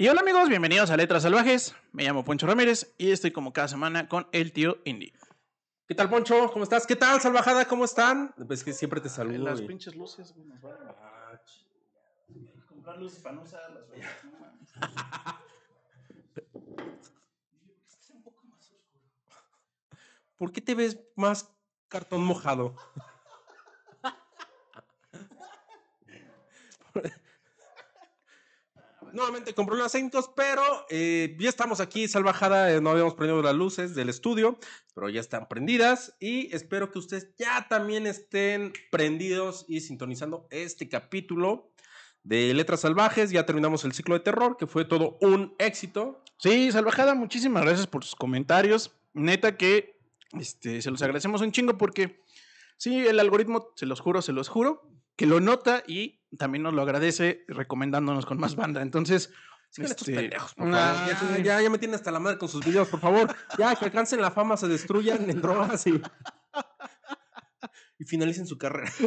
Y hola amigos, bienvenidos a Letras Salvajes. Me llamo Poncho Ramírez y estoy como cada semana con el tío Indy. ¿Qué tal, Poncho? ¿Cómo estás? ¿Qué tal, Salvajada? ¿Cómo están? Pues que siempre te saludo. Las y- pinches luces, güey, nos. Ah, Comprar luces para no usarlas, güey. No mames. ¿Por qué te ves más cartón mojado? Nuevamente con problemas técnicos, pero eh, ya estamos aquí, Salvajada. eh, no habíamos prendido las luces del estudio, pero ya están prendidas. Y espero que ustedes ya también estén prendidos y sintonizando este capítulo de Letras Salvajes. Ya terminamos el ciclo de terror, que fue todo un éxito. Sí, Salvajada, muchísimas gracias por sus comentarios. Neta que este, se los agradecemos un chingo porque sí, el algoritmo, se los juro, se los juro, que lo nota y también nos lo agradece recomendándonos con más banda. Entonces, estos este, pendejos, por ah, favor. Ya, sí. ya, ya me tienen hasta la madre con sus videos, por favor. Ya, que alcancen la fama, se destruyan en drogas y, y finalicen su carrera.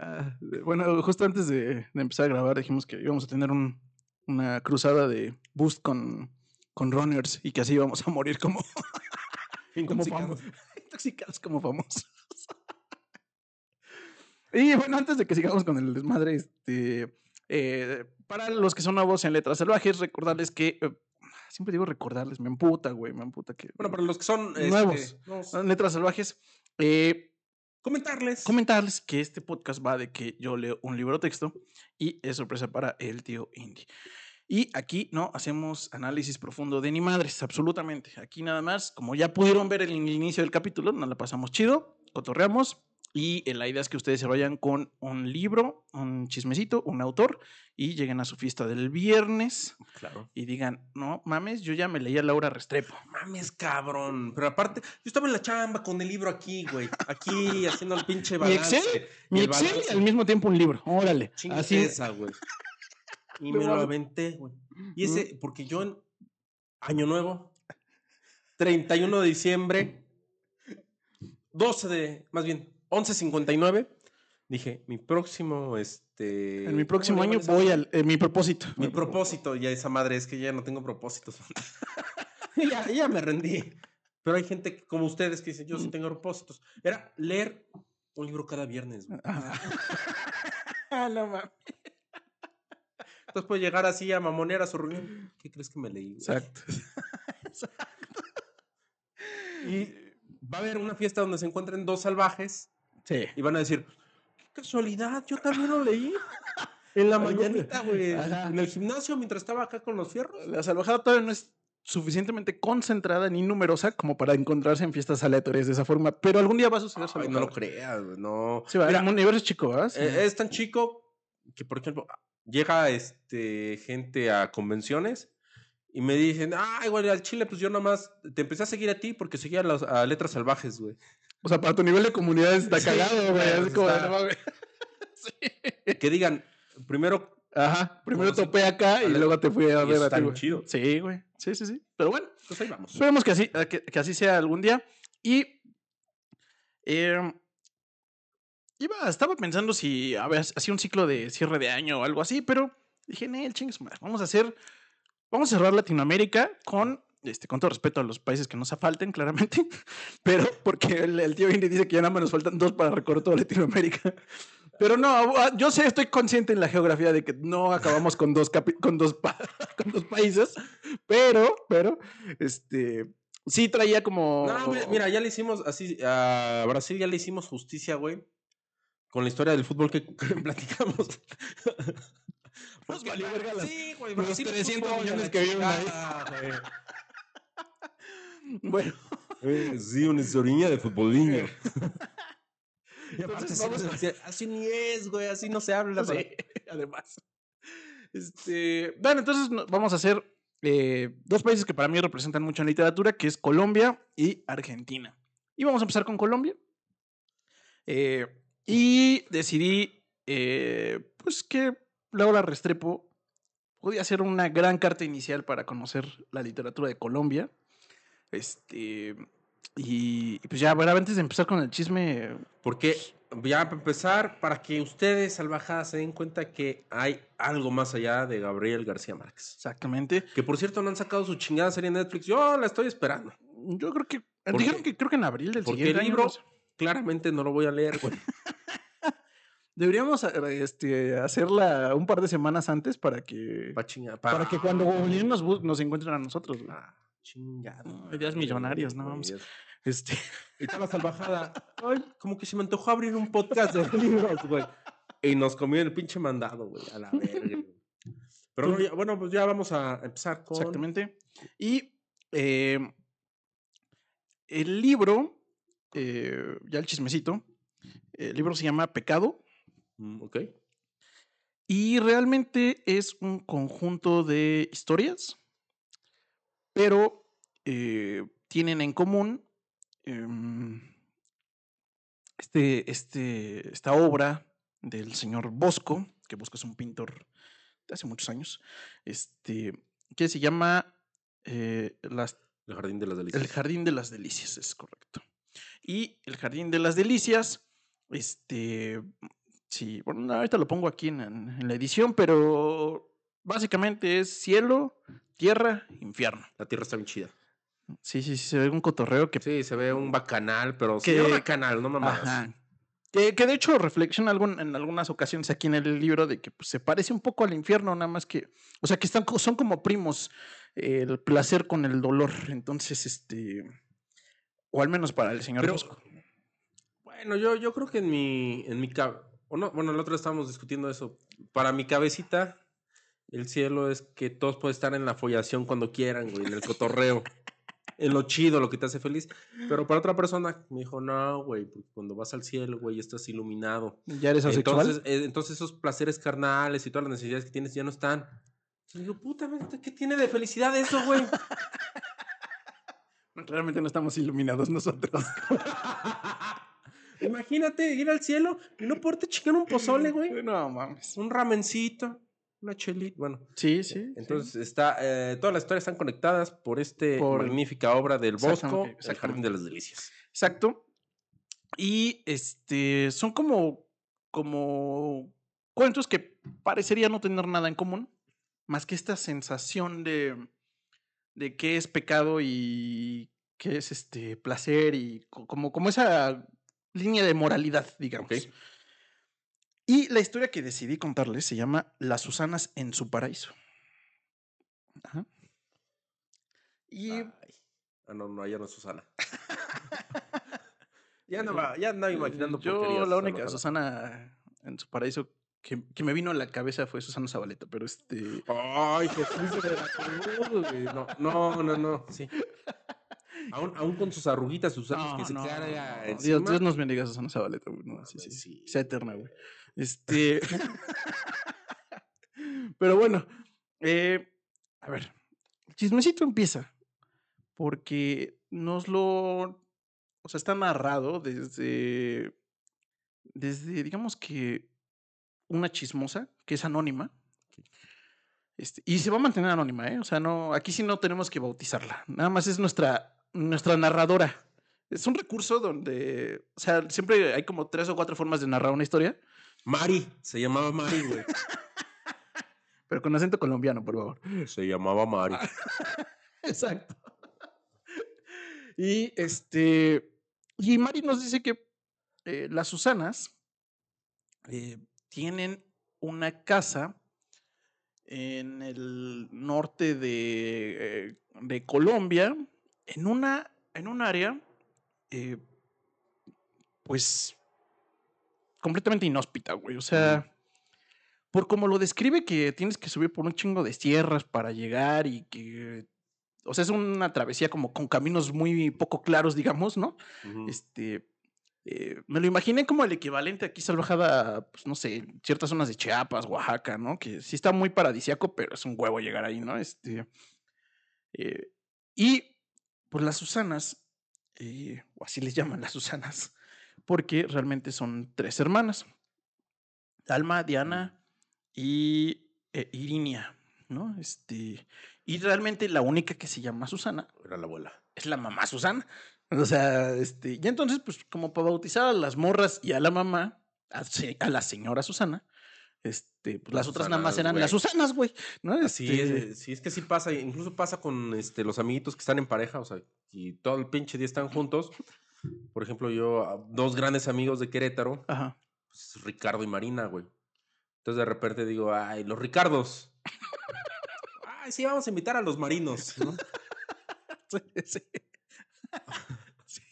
Ah, bueno, justo antes de, de empezar a grabar dijimos que íbamos a tener un- una cruzada de boost con, con runners y que así íbamos a morir como, como Intoxicados. famosos. Intoxicados como famosos. y bueno, antes de que sigamos con el desmadre, este, eh, para los que son nuevos en Letras Salvajes, recordarles que... eh, siempre digo recordarles, me emputa, güey, me emputa que... Bueno, para los que son este, Nuevos. nuevos, en Letras Salvajes, eh, comentarles. comentarles que este podcast va de que yo leo un libro texto y es sorpresa para el tío Indy. Y aquí no hacemos análisis profundo de ni madres, absolutamente. Aquí nada más, como ya pudieron ver en el inicio del capítulo, nos la pasamos chido, cotorreamos. Y eh, la idea es que ustedes se vayan con un libro, un chismecito, un autor y lleguen a su fiesta del viernes Claro. y digan, no mames, yo ya me leí a Laura Restrepo. Mames, cabrón. Pero aparte, yo estaba en la chamba con el libro aquí, güey. Aquí haciendo el pinche Mi balance. Excel, y mi el Excel balance. y al mismo tiempo un libro. Órale. Así esa, güey. Y me lo aventé, güey. Y ese, porque yo en Año Nuevo, 31 de diciembre, 12 de, más bien, 11.59, dije, mi próximo, este... En mi próximo ¿cómo le año voy al. eh, mi propósito. Mi propósito, ya esa madre, es que ya no tengo propósitos. ya, ya me rendí. Pero hay gente que- como ustedes que dicen, yo sí tengo propósitos. Era leer un libro cada viernes. Ah, no mames. Entonces puede llegar así a mamonear a su reunión. ¿Qué crees que me leí? güey? Exacto. Y va a haber una fiesta donde se encuentren dos salvajes Sí. y van a decir, qué casualidad, yo también lo leí. En la mañanita, güey. En el gimnasio mientras estaba acá con los fierros. La salvajada todavía no es suficientemente concentrada ni numerosa como para encontrarse en fiestas aleatorias de esa forma, pero algún día va a suceder. Ay, no lo creas, no. Sí, va, Mira, el universo es chico, ¿verdad? Sí. Eh, es tan chico que, por ejemplo, llega este, gente a convenciones y me dicen, ay, güey, al chile, pues yo nomás te empecé a seguir a ti porque seguía las- a Letras Salvajes, güey. O sea, para tu nivel de comunidad está Sí, cagado, güey. Es como está- no. Sí. Que digan, primero, Ajá. Primero No, sí. topé acá y luego te fui a ver a ti, chido. Sí, güey. Sí, sí, sí. Pero bueno. pues ahí vamos. Esperemos que así, que, que así sea algún día. Y eh, iba, estaba pensando si a ver, hacía un ciclo de cierre de año o algo así, pero dije, el chingues, vamos a hacer, vamos a cerrar Latinoamérica con, este, con todo respeto a los países que nos falten, claramente, pero porque el, el tío Indy dice que ya nada más nos faltan dos para recorrer toda Latinoamérica. Pero no, ah, yo sé, estoy consciente en la geografía de que no acabamos con dos, con dos, pa- con dos países, pero, pero, este, sí traía como... No, mira, ya le hicimos así, a Brasil ya le hicimos justicia, güey, con la historia del fútbol que, platicamos. Verga las- sí, güey, los Brasil es 300 fútbol, millones que viven ahí. Bueno, Eh, Sí, una historia de futbolinho. Entonces, vamos a- así, ni es, güey, así no se habla. además. Este, bueno, entonces vamos a hacer eh, dos países que para mí representan mucho en literatura, que es Colombia y Argentina. Y vamos a empezar con Colombia. Eh, y decidí, eh, pues, que Laura Restrepo podía ser una gran carta inicial para conocer la literatura de Colombia. Este, y, y pues ya, bueno, antes de empezar con el chisme, Porque ya para empezar, para que ustedes, salvajadas, se den cuenta que hay algo más allá de Gabriel García Márquez. Exactamente. Que por cierto no han sacado su chingada serie en Netflix. Yo la estoy esperando. Yo creo que. ¿Por Dijeron que creo que en abril del siguiente el libro claramente no lo voy a leer, güey. Deberíamos este, hacerla un par de semanas antes para que. Pa' chingar. Para que cuando nos, nos encuentren a nosotros, güey. Ah, chingado. No, ideas millonarias, no, vamos. Este. Y toda la salvajada. Ay, como que se me antojó abrir un podcast de libros, güey. Y nos comió el pinche mandado, güey. A la verga. Pero no, ya- bueno, pues ya vamos a empezar con. Exactamente. Y eh, el libro, eh, ya el chismecito, el libro se llama Pecado Mm, ok. y realmente es un conjunto de historias, pero eh, tienen en común em, este, este, esta obra del señor Bosco, que Bosco es un pintor de hace muchos años, este, que se llama eh, las El jardín de las delicias. el Jardín de las Delicias, es correcto. Y el Jardín de las Delicias, este, sí, bueno, no, ahorita lo pongo aquí en la edición, pero básicamente es cielo, tierra, infierno. La tierra está bien chida. Sí, sí, sí, se ve un cotorreo que... Sí, se ve un bacanal, pero sí, Que- un bacanal, no mamadas. Ajá. Que, que de hecho reflexiona algún, en algunas ocasiones aquí en el libro de que pues, se parece un poco al infierno, nada más que, o sea, que están, son como primos eh, el placer con el dolor. Entonces, este, o al menos para el señor Pero- Bosco. Bueno, yo, yo creo que en mi, en mi cab- o no, bueno, el otro día estábamos discutiendo eso. Para mi cabecita, el cielo es que todos pueden estar en la follación cuando quieran, güey, en el cotorreo. en lo chido, lo que te hace feliz. Pero para otra persona me dijo, no, güey, porque cuando vas al cielo, güey, estás iluminado. ¿Ya eres asexual? Entonces, eh, entonces esos placeres carnales y todas las necesidades que tienes ya no están. Entonces digo, puta, ¿qué tiene de felicidad eso, güey? Realmente no estamos iluminados nosotros. Imagínate ir al cielo y no poderte chingar un pozole, güey. no mames. Un ramencito, una chelita. Bueno, Sí, sí. entonces está, eh, todas las historias están conectadas por este Por- magnífica obra del Bosco, El. Jardín de las Delicias. Exacto. Y este son como, como cuentos que parecería no tener nada en común, más que esta sensación de, de qué es pecado y qué es este placer y co- como, como esa línea de moralidad, digamos. Y la historia que decidí contarles se llama Las Susanas en su paraíso. Ajá. Y Ay. Ah, no, no, ya no es Susana. ya no va, ya andaba imaginando Yo la única Susana. En su paraíso que, que me vino a la cabeza fue Susana Zabaleta, pero este... Ay, Jesús de güey. No, no, no, no, sí. Aún, aún con sus arruguitas, sus años que se no. Dios, Dios nos bendiga a Susana Zabaleta, güey. No, sí, sí. sí. Sea eterna, güey. Este... pero bueno, eh, a ver, el chismecito empieza porque nos lo... O sea, está narrado desde... Desde, digamos que una chismosa, que es anónima. Este, y se va a mantener anónima, ¿eh? O sea, no, aquí sí no tenemos que bautizarla. Nada más es nuestra, nuestra narradora. Es un recurso donde, o sea, siempre hay como tres o cuatro formas de narrar una historia, Mari, se llamaba Mari, güey. pero con acento colombiano, por favor. Se llamaba Mari. Exacto. Y este. Y Mari nos dice que eh, las Susanas eh, tienen una casa en el norte de, eh, de Colombia, en una, en un área, eh, pues, completamente inhóspita, güey. O sea, por como lo describe que tienes que subir por un chingo de sierras para llegar y que, o sea, es una travesía como con caminos muy poco claros, digamos, ¿no? Este, eh, me lo imaginé como el equivalente aquí salvajada, pues no sé, ciertas zonas de Chiapas, Oaxaca, ¿no? Que sí está muy paradisiaco, pero es un huevo llegar ahí, ¿no? Este, eh, y pues las Susanas, eh, o así les llaman las Susanas, porque realmente son tres hermanas, Alma, Diana y eh, Irinia, ¿no? Este, y realmente la única que se llama Susana Era la abuela. es la mamá Susana. O sea, este, y entonces, pues, como para bautizar a las morras y a la mamá, a, la señora Susana, este, pues las otras nada más Susanas, eran las Susanas, güey. ¿no? Así Este, es, sí, es que sí pasa, incluso pasa con este, los amiguitos que están en pareja, o sea, y todo el pinche día están juntos. Por ejemplo, yo, a- dos grandes amigos de Querétaro, Ajá. pues, Ricardo y Marina, güey. Entonces de repente digo, ay, los Ricardos. ay, sí, vamos a invitar a los marinos, ¿no? Sí, sí.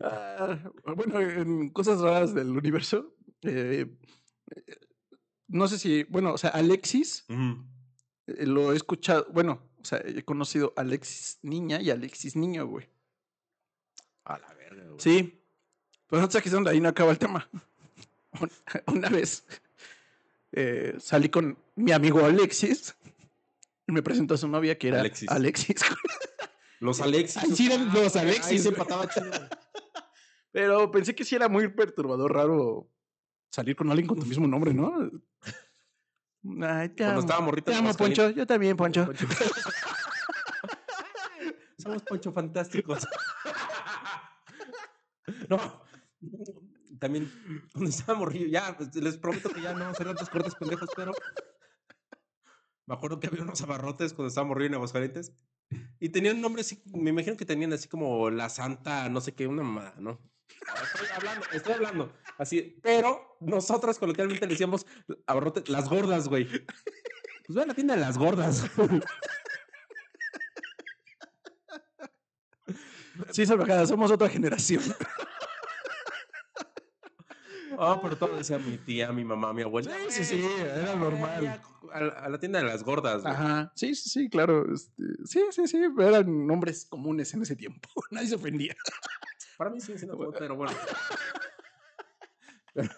Ah, bueno, en cosas raras del universo. eh, eh, no sé si, bueno, o sea, Alexis eh, lo he escuchado, bueno, o sea, he conocido a Alexis niña y Alexis niño, güey. A la verga, güey. Sí, pero no sé donde ahí no acaba el tema. Un- Una vez eh, salí con mi amigo Alexis y me presentó a su novia que era Alexis. Alexis. Los Alexis. Ahí sí eran los Alexis, se empataba chido. Pero pensé que sí era muy perturbador, raro salir con alguien con tu mismo nombre, ¿no? Ay, te Cuando amo. estaba morrito. Te amo. Poncho. Yo también, Poncho. Poncho. Somos Poncho Fantásticos. No. También, cuando estaba morrillo, ya, pues, les prometo que ya no serán tantos cortes pendejos, pero. Me acuerdo que había unos abarrotes cuando estaba morrillo en Aguascalientes. Y tenían un nombre así, me imagino que tenían así como la Santa, no sé qué, una mamada, ¿no? Estoy hablando, estoy hablando. Así, pero nosotros coloquialmente le decíamos abarrotes, las gordas, güey. Pues ve a la tienda de las gordas. Sí, salvajada, somos otra generación. Ah, pero todo decía mi tía, mi mamá, mi abuela. Sí, sí, sí, era normal. Ya, A, la- a la tienda de las gordas, güey. Ajá. Sí, sí, sí, claro. este, sí, sí, sí. Eran nombres comunes en ese tiempo. Nadie se ofendía. Para mí sí, sí, no, pero bueno.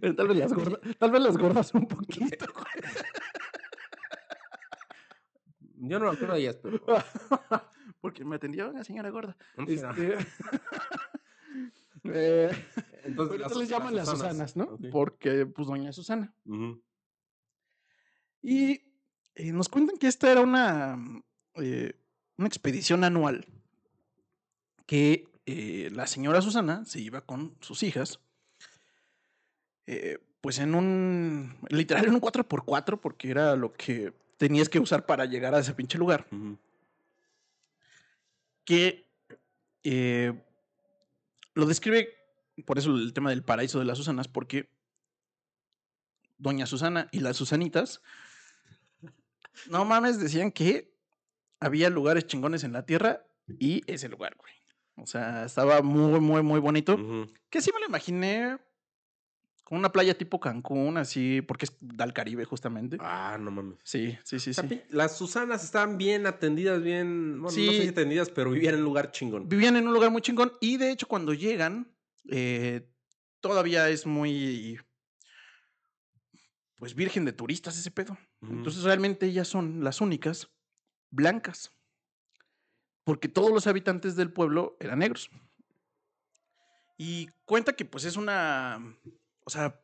Pero tal vez las gordas, tal vez las gordas un poquito. Yo no me acuerdo de ellas, pero. Porque me atendió una señora gorda. Este, eh, Entonces, las- les llaman las Susanas, ¿no? Porque, pues, doña Susana. Y eh, nos cuentan que esta era una, eh, una expedición anual que eh, la señora Susana se iba con sus hijas, eh, pues en un, literal en un 4x4, porque era lo que tenías que usar para llegar a ese pinche lugar, que eh, lo describe, por eso el tema del paraíso de las Susanas, porque Doña Susana y las Susanitas, no mames, decían que había lugares chingones en la tierra y ese lugar, güey. O sea, estaba muy, muy, muy bonito. Que sí me lo imaginé con una playa tipo Cancún, así, porque es del Caribe, justamente. Ah, no mames. Sí, sí, sí, sí. Las Susanas estaban bien atendidas, bien. Bueno, no sé Sí. si atendidas, pero vivían en un lugar chingón. Vivían en un lugar muy chingón y de hecho cuando llegan, eh, todavía es muy, pues, virgen de turistas ese pedo. Entonces realmente ellas son las únicas blancas. Porque todos los habitantes del pueblo eran negros. Y cuenta que pues es una, o sea,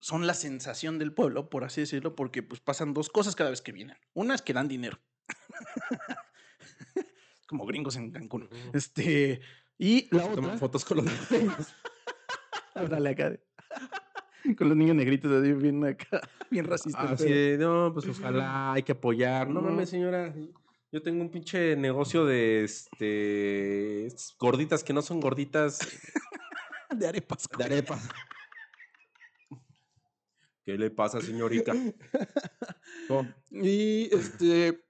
son la sensación del pueblo, por así decirlo, porque pues pasan dos cosas cada vez que vienen. Una es que dan dinero. Como gringos en Cancún. Este, y la Toman otra, fotos con los niños. háblale acá con los niños negritos así bien acá, bien racistas. Así de, no, pues ojalá hay que apoyar. No mames, señora. Yo tengo un pinche negocio de este gorditas que no son gorditas de arepas. de arepa. ¿Qué le pasa, señorita? Y este,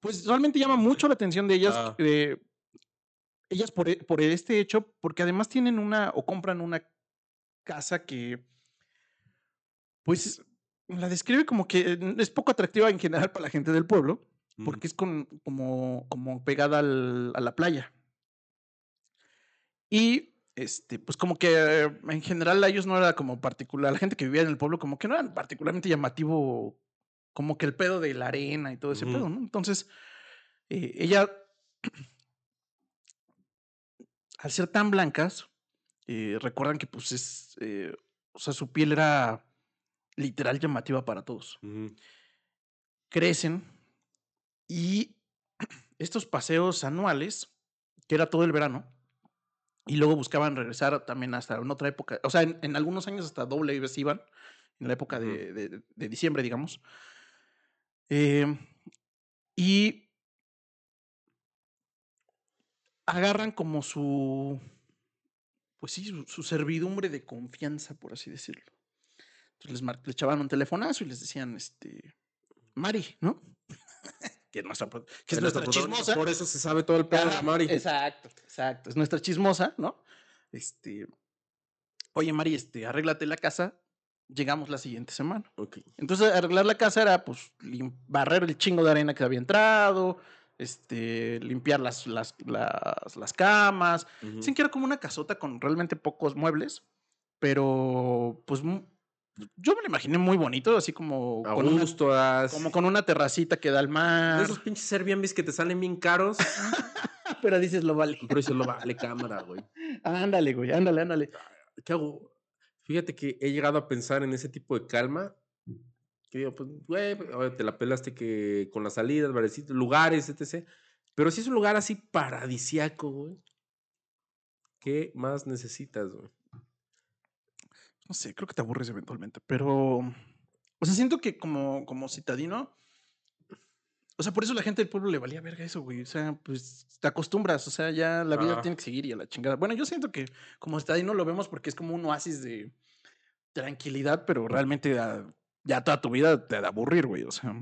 pues realmente llama mucho la atención de ellas. Ah. eh, ellas por, e- por este hecho, porque además tienen una o compran una casa que, pues, la describe como que es poco atractiva en general para la gente del pueblo, porque es con, como, como pegada al- a la playa. Y este, pues como que eh, en general a ellos no era como particular, la gente que vivía en el pueblo como que no era particularmente llamativo como que el pedo de la arena y todo ese pedo, ¿no? Entonces, eh, ella, al ser tan blancas, eh, recuerdan que pues es, eh, o sea, su piel era literal llamativa para todos crecen y estos paseos anuales, que era todo el verano, y luego buscaban regresar también hasta en otra época, o sea, en, en algunos años hasta doble vez iban, en la época de, de- de diciembre, digamos. Eh, y agarran como su, pues sí, su, su servidumbre de confianza, por así decirlo. Entonces les, mar- le echaban un telefonazo y les decían, este, Mari, ¿no? Que, es nuestra, que es nuestra chismosa. Por eso se sabe todo el pedo de Mari. Exacto, exacto. Es nuestra chismosa, ¿no? Este, oye, Mari, este, arréglate la casa. Llegamos la siguiente semana. Ok. Entonces, arreglar la casa era, pues, barrer el chingo de arena que había entrado, este, limpiar las, las, las, las camas. Ujú. Dicen que era como una casota con realmente pocos muebles, pero, pues, yo me lo imaginé muy bonito, así como A con, una, gusto, as- como con una terracita que da al De mar. esos pinches Airbnbs que te salen bien caros. Pero dices, lo vale. pero eso lo vale cámara, güey. Ándale, güey, ándale, ándale. ¿Qué hago? Fíjate que he llegado a pensar en ese tipo de calma. Que digo, pues, güey, te la pelaste que con las salidas, barecitos, lugares, etc. Pero si es un lugar así paradisiaco, güey. ¿Qué más necesitas, güey? No sé, creo que te aburres eventualmente, pero. O sea, siento que como, como citadino. O sea, por eso la gente del pueblo le valía verga eso, güey. O sea, pues te acostumbras, o sea, ya la vida tiene que seguir y a la chingada. Bueno, yo siento que como citadino lo vemos porque es como un oasis de tranquilidad, pero realmente ah, ya toda tu vida te da aburrir, güey. O sea,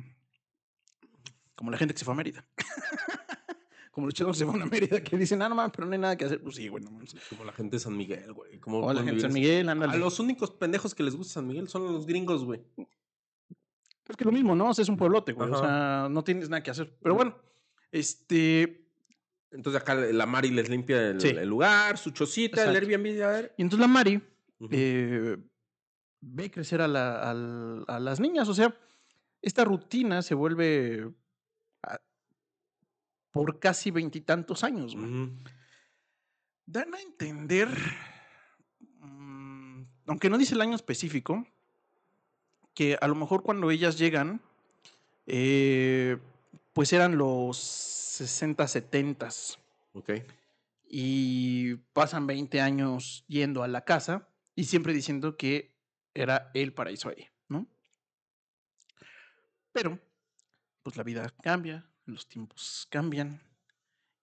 como la gente que se fue a Mérida. como los que se fueron a Mérida que dicen, ah, no mames, pero no hay nada que hacer. Pues sí, güey, no mames. Como la gente de San Miguel, güey. Como la gente de San Miguel, ándale. A los únicos pendejos que les gusta San Miguel son los gringos, güey. Es que lo mismo, ¿no? O sea, es un pueblote, güey. O sea, no tienes nada que hacer. Pero bueno, este. Entonces acá la Mari les limpia el, Sí. el lugar, su chocita, el. Airbnb. A ver. Y entonces la Mari eh, ve crecer a, la- al- a las niñas. O sea, esta rutina se vuelve por casi veintitantos años. Dan a entender, mm, aunque no dice el año específico, que a lo mejor cuando ellas llegan, eh, pues eran los 60, 70 Ok. y pasan 20 años yendo a la casa y siempre diciendo que era el paraíso ahí, ¿no? Pero, pues la vida cambia, los tiempos cambian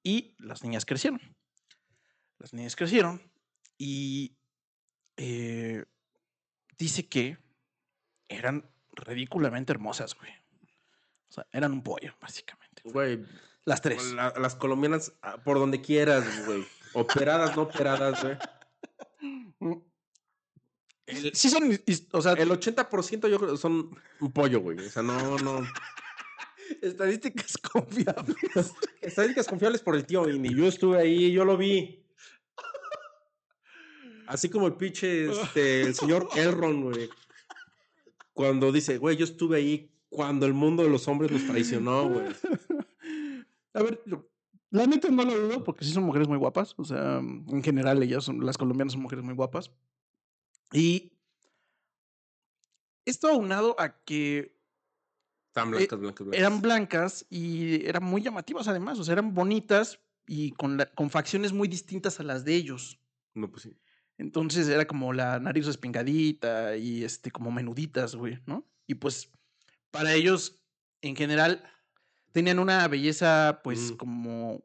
y las niñas crecieron. Las niñas crecieron y eh, dice que eran ridículamente hermosas, güey. O sea, eran un pollo, básicamente. Güey, Las tres. la- las colombianas ah, por donde quieras, güey. Operadas, no operadas, güey. El, Sí son, o sea, el 80% yo creo son un pollo, güey. O sea, no, no. Estadísticas confiables. Estadísticas confiables por el tío Indy. Yo estuve ahí, yo lo vi. Así como el pinche, este, el señor Elron, güey. Cuando dice, güey, yo estuve ahí cuando el mundo de los hombres los traicionó, güey. A ver, yo- la neta no lo dudo porque sí son mujeres muy guapas. O sea, en general ellas son, las colombianas son mujeres muy guapas. Y esto aunado a que Están blancas, blancas, blancas. eran blancas y eran muy llamativas además. O sea, eran bonitas y con, la- con facciones muy distintas a las de ellos. No, pues sí. Entonces era como la nariz respingadita y este, como menuditas, güey, ¿no? Y pues para ellos, en general, tenían una belleza, pues, Mm. como.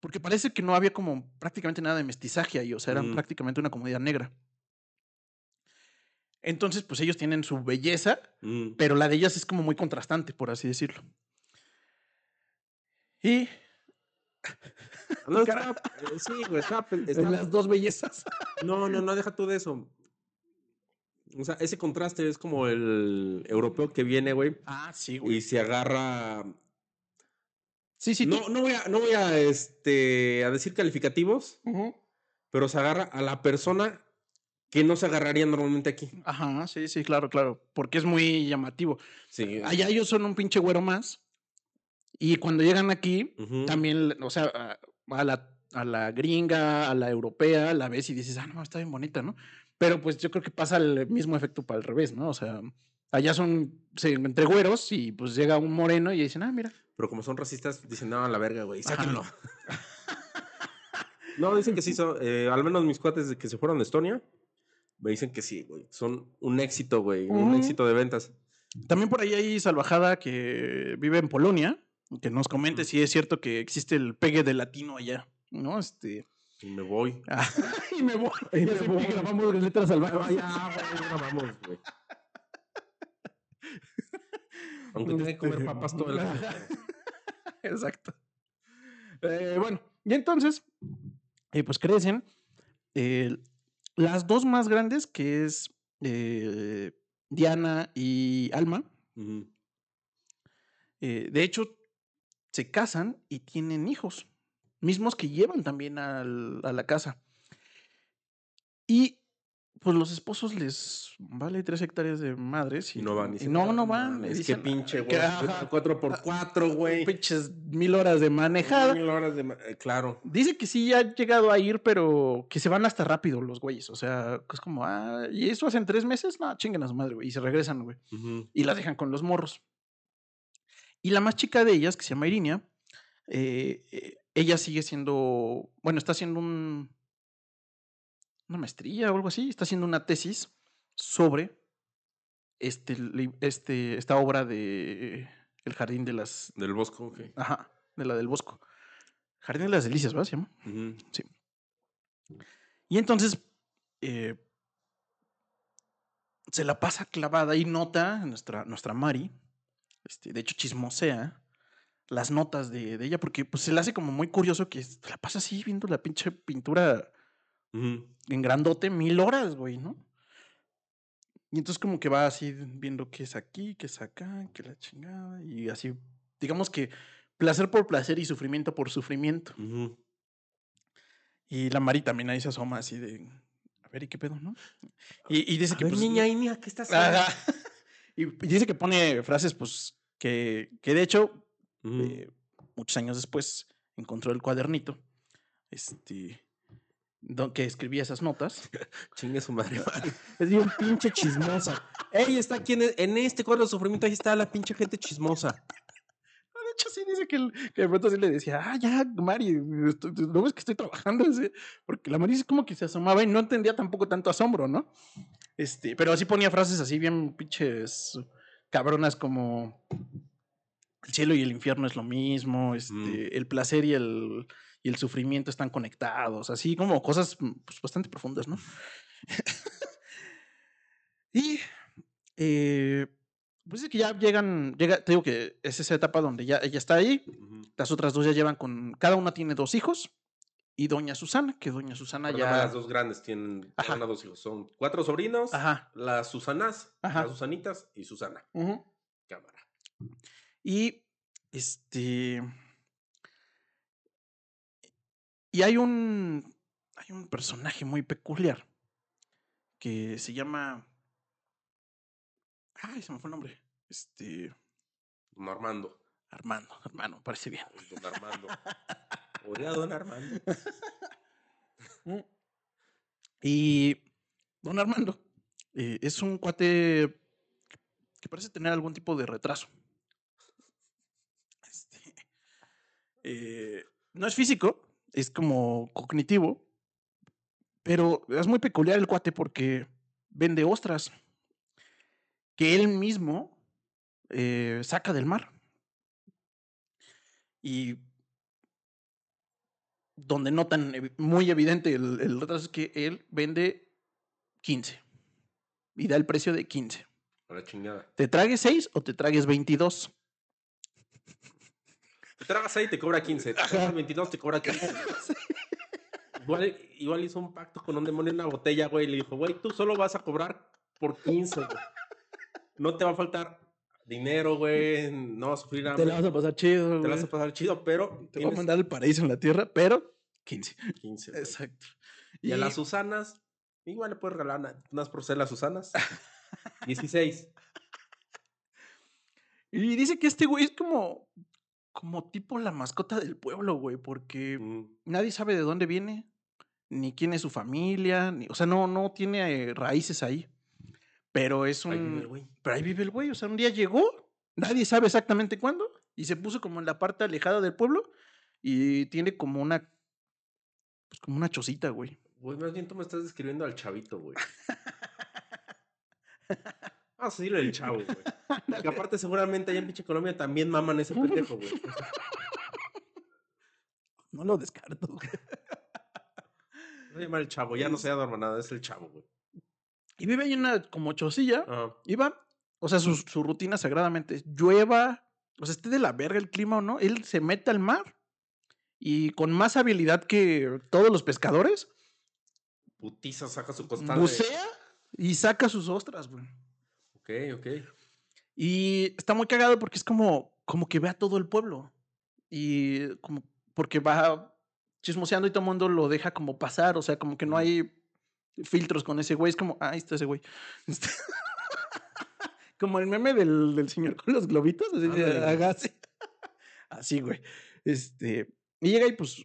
Porque parece que no había como prácticamente nada de mestizaje ahí, o sea, eran Mm. prácticamente una comunidad negra. Entonces, pues ellos tienen su belleza, Mm. pero la de ellas es como muy contrastante, por así decirlo. Y No, eh, sí, güey, pen- estaba- las dos bellezas. No, no, no, deja tú de eso. O sea, ese contraste es como el europeo que viene, güey, Ah, sí, y se agarra. Sí, sí. No, no voy a, no voy a, este, a decir calificativos, pero se agarra a la persona que no se agarraría normalmente aquí. Ajá, sí, sí, claro, claro. Porque es muy llamativo. Sí. Allá ellos son un pinche güero más. Y cuando llegan aquí, Ujú. también, o sea, a, a la, a la gringa, a la europea, la ves y dices, ah, no, está bien bonita, ¿no? Pero pues yo creo que pasa el mismo efecto para el revés, ¿no? O sea, Allá son se, entre güeros y pues llega un moreno y dicen, ah, mira. Pero como son racistas, dicen, no, a la verga, güey, sáquenlo. no, dicen que sí, son, eh, al menos mis cuates que se fueron de Estonia, me dicen que sí, güey. Son un éxito, güey, un éxito de ventas. También por ahí hay salvajada que vive en Polonia, que nos comente si es cierto que existe el pegue de latino allá, ¿no? Este. Y me voy. ah, y me voy. Y me sé, voy. grabamos las letras salvajes. ya, güey, ya vamos, güey. Aunque tenga que comer Este, papas todo el año. ajá. Exacto. Eh, bueno, y entonces, eh, pues crecen. eh, las dos más grandes, que es eh, Diana y Alma, eh, de hecho, se casan y tienen hijos, mismos que llevan también al- a la casa. Y pues los esposos les vale tres hectáreas de madres y, Y no van. y no, no van. Es dicen, que pinche, "Ah, que, güey. ajá, 4x4, güey. pinches mil horas de manejada. Mil horas de eh, claro. Dice que sí ha llegado a ir, pero que se van hasta rápido los güeyes. O sea, es como, ah, ¿y eso hacen tres meses? No, chinguen a su madre, güey. Y se regresan, güey. Y las dejan con los morros. Y la más chica de ellas, que se llama Irinia, eh, eh, ella sigue siendo, bueno, está haciendo un, una maestría o algo así, está haciendo una tesis sobre este, este, esta obra de El Jardín de las, Del Bosco, ok. ajá, de la del Bosco. Jardín de las Delicias, ¿verdad? Se llama. Ujú. Y entonces eh, se la pasa clavada y nota nuestra, nuestra Mari, este, de hecho chismosea las notas de, de ella, porque pues se le hace como muy curioso que se la pasa así viendo la pinche pintura En grandote mil horas, güey, ¿no? Y entonces como que va así viendo qué es aquí, qué es acá, qué la chingada, y así, digamos que placer por placer y sufrimiento por sufrimiento. Y la Mari también ahí se asoma así de, a ver, ¿y qué pedo, no? Y, y dice A que... ver, pues, niña, niña, ¿qué estás haciendo? Y y dice que pone frases, pues, que, que de hecho, eh, muchos años después, encontró el cuadernito, este, que escribía esas notas. Chingue su madre. Es bien pinche chismosa. Ey, está aquí en, e- en este cuadro de sufrimiento, ahí está la pinche gente chismosa. De hecho, sí dice que, el- que de pronto sí le decía, ah, ya, Mari, estoy- no ves que estoy trabajando, porque la Mari es como que se asomaba y no entendía tampoco tanto asombro, ¿no? Este, pero así ponía frases así bien pinches cabronas como el cielo y el infierno es lo mismo, este, Mm. el placer y el, y el sufrimiento están conectados, así como cosas mm, pues, bastante profundas, ¿no? y eh, pues es que ya llegan, llega, te digo que es esa etapa donde ya ella está ahí, las otras dos ya llevan con, cada una tiene dos hijos, y doña Susana, que doña Susana Pero ya... Las dos grandes tienen Ajá. cada una dos hijos. Son cuatro sobrinos, Ajá. las Susanas, Ajá. las Susanitas y Susana. Cámara. Y este. Y hay un. Hay un personaje muy peculiar. Que se llama. Ay, se me fue el nombre. Este. Don Armando. Armando, hermano, parece bien. Don Armando. Oiga, don Armando. Y. Don Armando. eh, es un cuate. Que parece tener algún tipo de retraso. Este, eh, no es físico, es como cognitivo. Pero es muy peculiar el cuate porque vende ostras que él mismo eh, saca del mar. Y donde notan muy evidente el, el retraso es que él vende 15 y da el precio de 15. A la chingada. ¿Te tragues 6 o te tragues 22? Te tragas ahí, te cobra 15. Te Ajá. tragas 22, te cobra 15. Igual, igual hizo un pacto con un demonio en una botella, güey. Y le dijo, güey, tú solo vas a cobrar por 15, güey. No te va a faltar dinero, güey. No vas a sufrir hambre. Te la vas a pasar chido. Te la güey. vas a pasar chido, pero Te voy a tienes mandar al paraíso en la tierra, pero 15. 15. güey. Exacto. Y a las Susanas, igual le puedes regalar una- unas por ser las Susanas. 16. Y dice que este güey es como, como tipo la mascota del pueblo, güey, porque Mm, nadie sabe de dónde viene, ni quién es su familia, ni, o sea, no, no tiene eh, raíces ahí. Pero es Ahí vive el un. güey. Pero ahí vive el güey. O sea, un día llegó, nadie sabe exactamente cuándo, y se puso como en la parte alejada del pueblo y tiene como una. Pues como una chocita, güey. Güey, más bien tú me estás describiendo al chavito, güey. Vamos a decirle el chavo, güey. Porque aparte seguramente allá en pinche Colombia también maman ese pendejo, güey. No lo descarto. güey. Voy a llamar el chavo, ya no se llama nada, es el chavo, güey. Y vive ahí en una como chocilla. Ajá. Iba, o sea, su, su rutina sagradamente es llueva, o sea, esté de la verga el clima o no, él se mete al mar y con más habilidad que todos los pescadores, Putiza saca su costal. de- bucea y saca sus ostras, güey. Ok, ok. Y está muy cagado porque es como, como que ve a todo el pueblo. Y como porque va chismoseando y todo el mundo lo deja como pasar. O sea, como que no hay filtros con ese güey. Es como, ah, ahí está ese güey. Este- como el meme del, del señor con los globitos. Así, haga así. Así, güey. Este, y llega y pues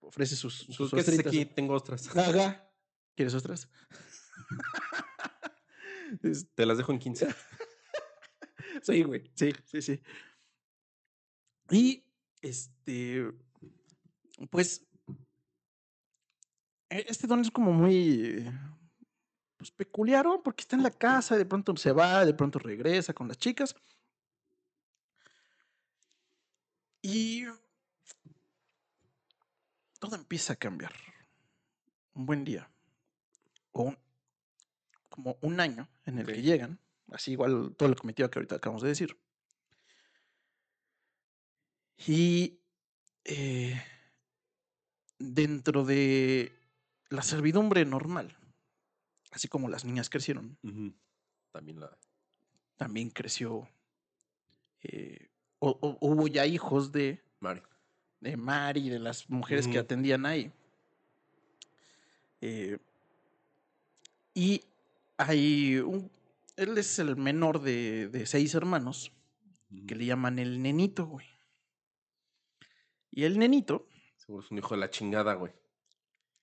ofrece sus, sus Pues, ¿Qué haces aquí? Tengo ostras. Haga. ¿Quieres ostras? Te las dejo en 15. Sí, güey. Sí, sí, sí. Y este, pues, e- este don es como muy, pues, peculiar, ¿no? Porque está en la casa, de pronto se va, de pronto regresa con las chicas. Y todo empieza a cambiar. Un buen día. O un- como un año en el que llegan. Así igual todo el cometido que ahorita acabamos de decir. Y eh, dentro de la servidumbre normal, así como las niñas crecieron. También la. también creció. eh, o- o- hubo ya hijos de, Mari. de Mari, de las mujeres que atendían ahí. Eh, y hay un. Él es el menor de, de seis hermanos que le llaman el nenito, güey. Y el nenito, Seguro es un hijo de la chingada, güey.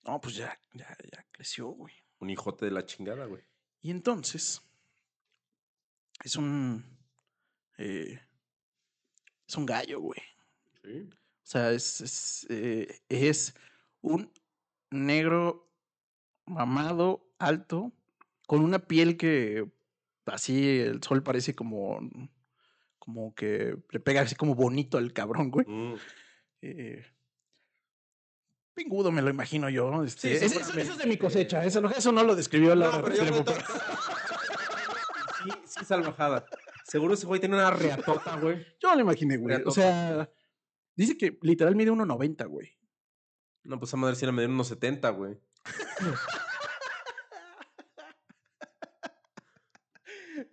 no, pues ya, ya, ya creció, güey. Un hijote de la chingada, güey. Y entonces, es un. eh, es un gallo, güey. Sí. O sea, es, es, eh, es un negro mamado, alto, con una piel que así el sol parece como, como que le pega así como bonito al cabrón, güey. Mm. Eh, pingudo me lo imagino yo. ¿no? Este, Sí, es- eso, es de mi cosecha, eso, no- eso no lo describió la No, pero yo creo Sí, sí, salvajada. Seguro ese güey tiene una reatota, güey. Yo lo imaginé, güey. O sea, dice que literal mide 1.90, güey. No, pues a madre sí le medieron unos 70, güey.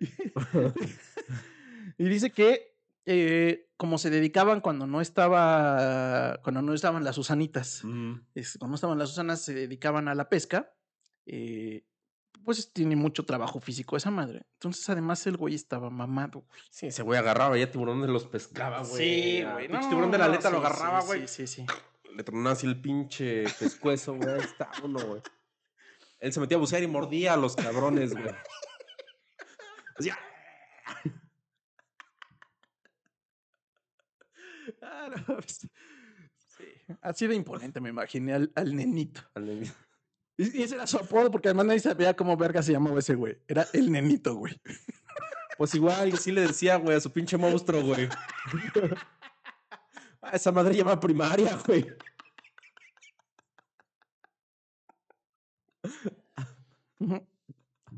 y dice que eh, como se dedicaban cuando no estaba cuando no estaban las Susanitas, Mm. es- cuando no estaban las Susanas se dedicaban a la pesca, eh, pues tiene mucho trabajo físico esa madre. Entonces además el güey estaba mamado. güey. Sí, ese güey agarraba ya tiburones los pescaba, güey. Sí, Ah, güey. no, tiburón de la aleta sí, lo agarraba, sí, güey. Sí, sí, sí. Le tronaba así el pinche pescuezo, güey. Ahí está uno, güey. Él se metía a bucear y mordía a los cabrones, güey. Así, ¡ah! No, pues, sí. Así de imponente me imaginé al, al nenito. al. Y, y ese era su apodo, porque además nadie sabía cómo verga se llamaba ese güey. Era el nenito, güey. Pues igual, sí le decía, güey, a su pinche monstruo, güey. Ah, esa madre llama primaria, güey.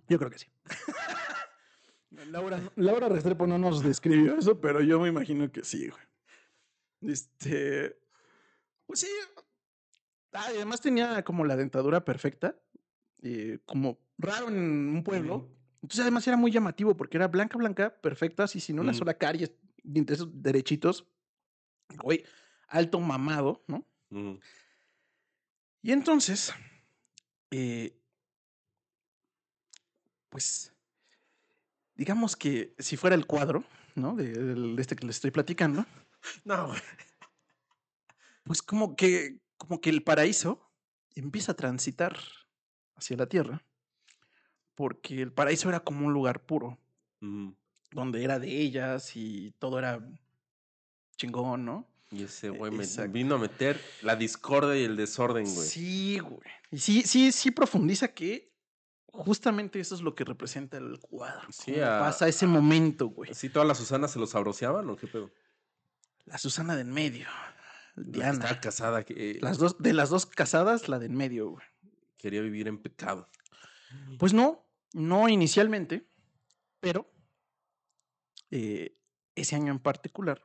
Yo creo que sí. Laura, Laura Restrepo no nos describió eso, pero yo me imagino que sí, güey. Este. Pues sí. Ah, además tenía como la dentadura perfecta. eh, como raro en un pueblo. Entonces, además era muy llamativo porque era blanca, blanca, perfecta, así sin una Ujú. sola caries, dientes derechitos. Güey, alto mamado, ¿no? Mm. Y entonces, eh, pues, digamos que si fuera el cuadro, ¿no? De, este que les estoy platicando, No, güey. pues como que, como que el paraíso empieza a transitar hacia la tierra porque el paraíso era como un lugar puro, donde era de ellas y todo era chingón, ¿no? Y ese güey me Exacto. vino a meter la discordia y el desorden, güey. Sí, güey. Y sí, sí, sí profundiza que justamente eso es lo que representa el cuadro. Sí, a- pasa ese momento, güey. ¿Así todas las Susanas se los sabroseaban o qué pedo? La Susana de en medio, Diana. Estaba casada, que eh, Las dos, de las dos casadas, la de en medio, güey. quería vivir en pecado. Pues no, no inicialmente, pero eh, ese año en particular,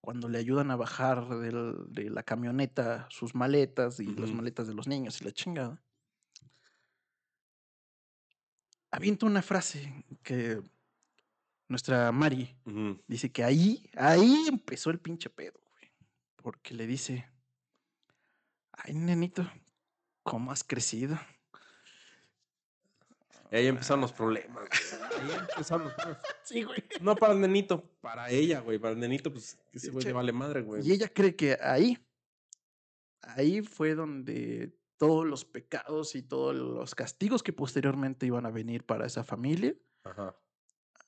cuando le ayudan a bajar del- de la camioneta sus maletas y las maletas de los niños y la chingada, avienta una frase que nuestra Mari dice que ahí, ahí empezó el pinche pedo, güey. Porque le dice, ay, nenito, ¿cómo has crecido? Ahí empezaron los problemas. güey. Ahí empezaron los problemas. Sí, güey. No para el nenito, para ella, güey. Para el nenito, pues, ese güey le vale madre, güey. Y ella cree que ahí, ahí fue donde todos los pecados y todos los castigos que posteriormente iban a venir para esa familia, Ajá.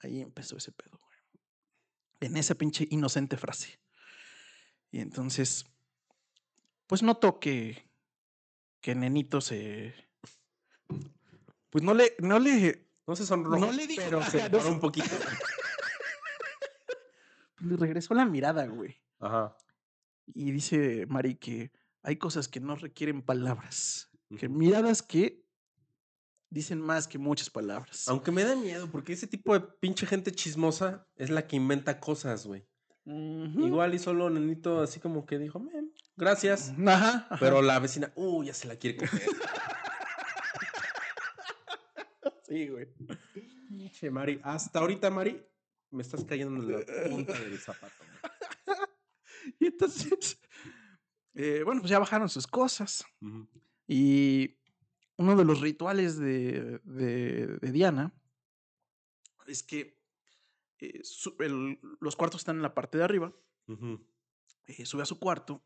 ahí empezó ese pedo, güey. En esa pinche inocente frase. Y entonces, pues notó que, que Nenito se... Pues no le, no le, No se sonrojó, No le dijo pero paró se- un poquito. le regresó la mirada, güey. Ajá. Y dice Mari que hay cosas que no requieren palabras, que miradas que dicen más que muchas palabras. Aunque me da miedo, porque ese tipo de pinche gente chismosa es la que inventa cosas, güey. Igual y solo nenito así como que dijo, "Men, gracias. Ajá, ajá. Pero la vecina, uh, ya se la quiere coger. sí, güey. Pinche Mari. Hasta ahorita, Mari, me estás cayendo en la punta del zapato. güey. Y entonces, eh, bueno, pues ya bajaron sus cosas. Y uno de los rituales de, de- de Diana es que eh, su- el- los cuartos están en la parte de arriba. Eh, sube a su cuarto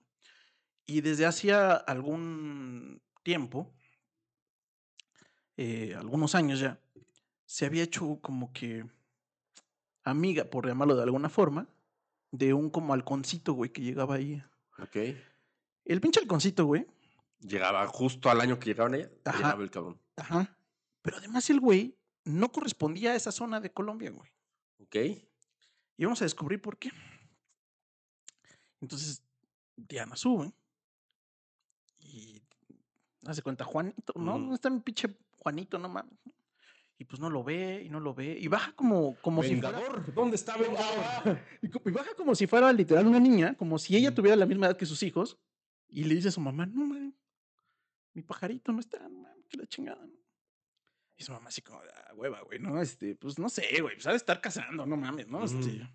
y desde hacía algún tiempo, algunos años ya, se había hecho como que amiga, por llamarlo de alguna forma, de un como halconcito, güey, que llegaba ahí. Ok. El pinche halconcito, güey. Llegaba justo al año que llegaron ella, Ajá. llegaba el cabrón. Ajá. Pero además el güey no correspondía a esa zona de Colombia, güey. Ok. Y vamos a descubrir por qué. Entonces, Diana sube. Y hace cuenta, Juanito, ¿no? ¿Dónde está mi pinche Juanito? No mames. Y pues no lo ve, y no lo ve. Y baja como, como si fuera. Vengador, ¿dónde está Vengador? Y, baja como si fuera literal una niña, como si ella tuviera la misma edad que sus hijos. Y le dice a su mamá, no mames, mi pajarito no está, no mames, que la chingada. ¿no?". Y su mamá así como, ah, hueva, güey, ¿no? Este, pues no sé, güey, pues ha de estar cazando, no mames, ¿no? Este.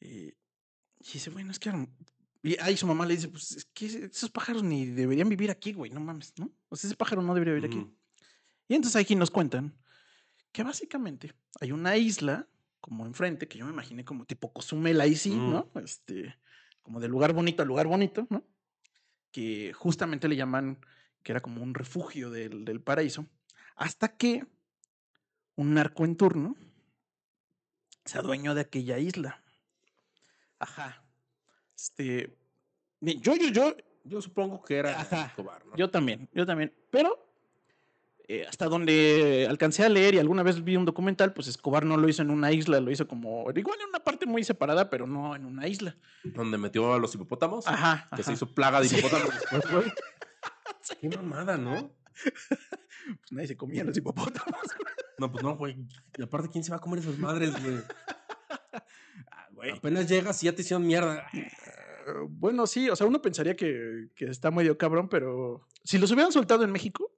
Y, y dice, bueno, es que. Y ahí su mamá le dice, pues es que esos pájaros ni deberían vivir aquí, güey, no mames, ¿no? O sea, ese pájaro no debería vivir aquí. Y entonces aquí nos cuentan que básicamente hay una isla como enfrente, que yo me imaginé como tipo Cozumel ahí sí, ¿no? Este, como de lugar bonito a lugar bonito, ¿no? Que justamente le llaman que era como un refugio del, del paraíso, hasta que un narco en turno se adueñó de aquella isla. Ajá. Este, yo, yo, yo, Yo supongo que era Ajá. Escobar, ¿no? yo también, yo también. Pero eh, hasta donde alcancé a leer y alguna vez vi un documental, pues Escobar no lo hizo en una isla, lo hizo como, igual en una parte muy separada, pero no en una isla. Donde metió a los hipopótamos. Ajá. Que se hizo plaga de Sí. hipopótamos después, güey. Qué mamada, ¿no? Pues nadie se comía los hipopótamos. No, pues no, güey. Y aparte, ¿quién se va a comer esas madres, güey? Ah, güey. Apenas llegas y ya te hicieron mierda. Eh, Bueno, sí, o sea, uno pensaría que, que está medio cabrón, pero si los hubieran soltado en México,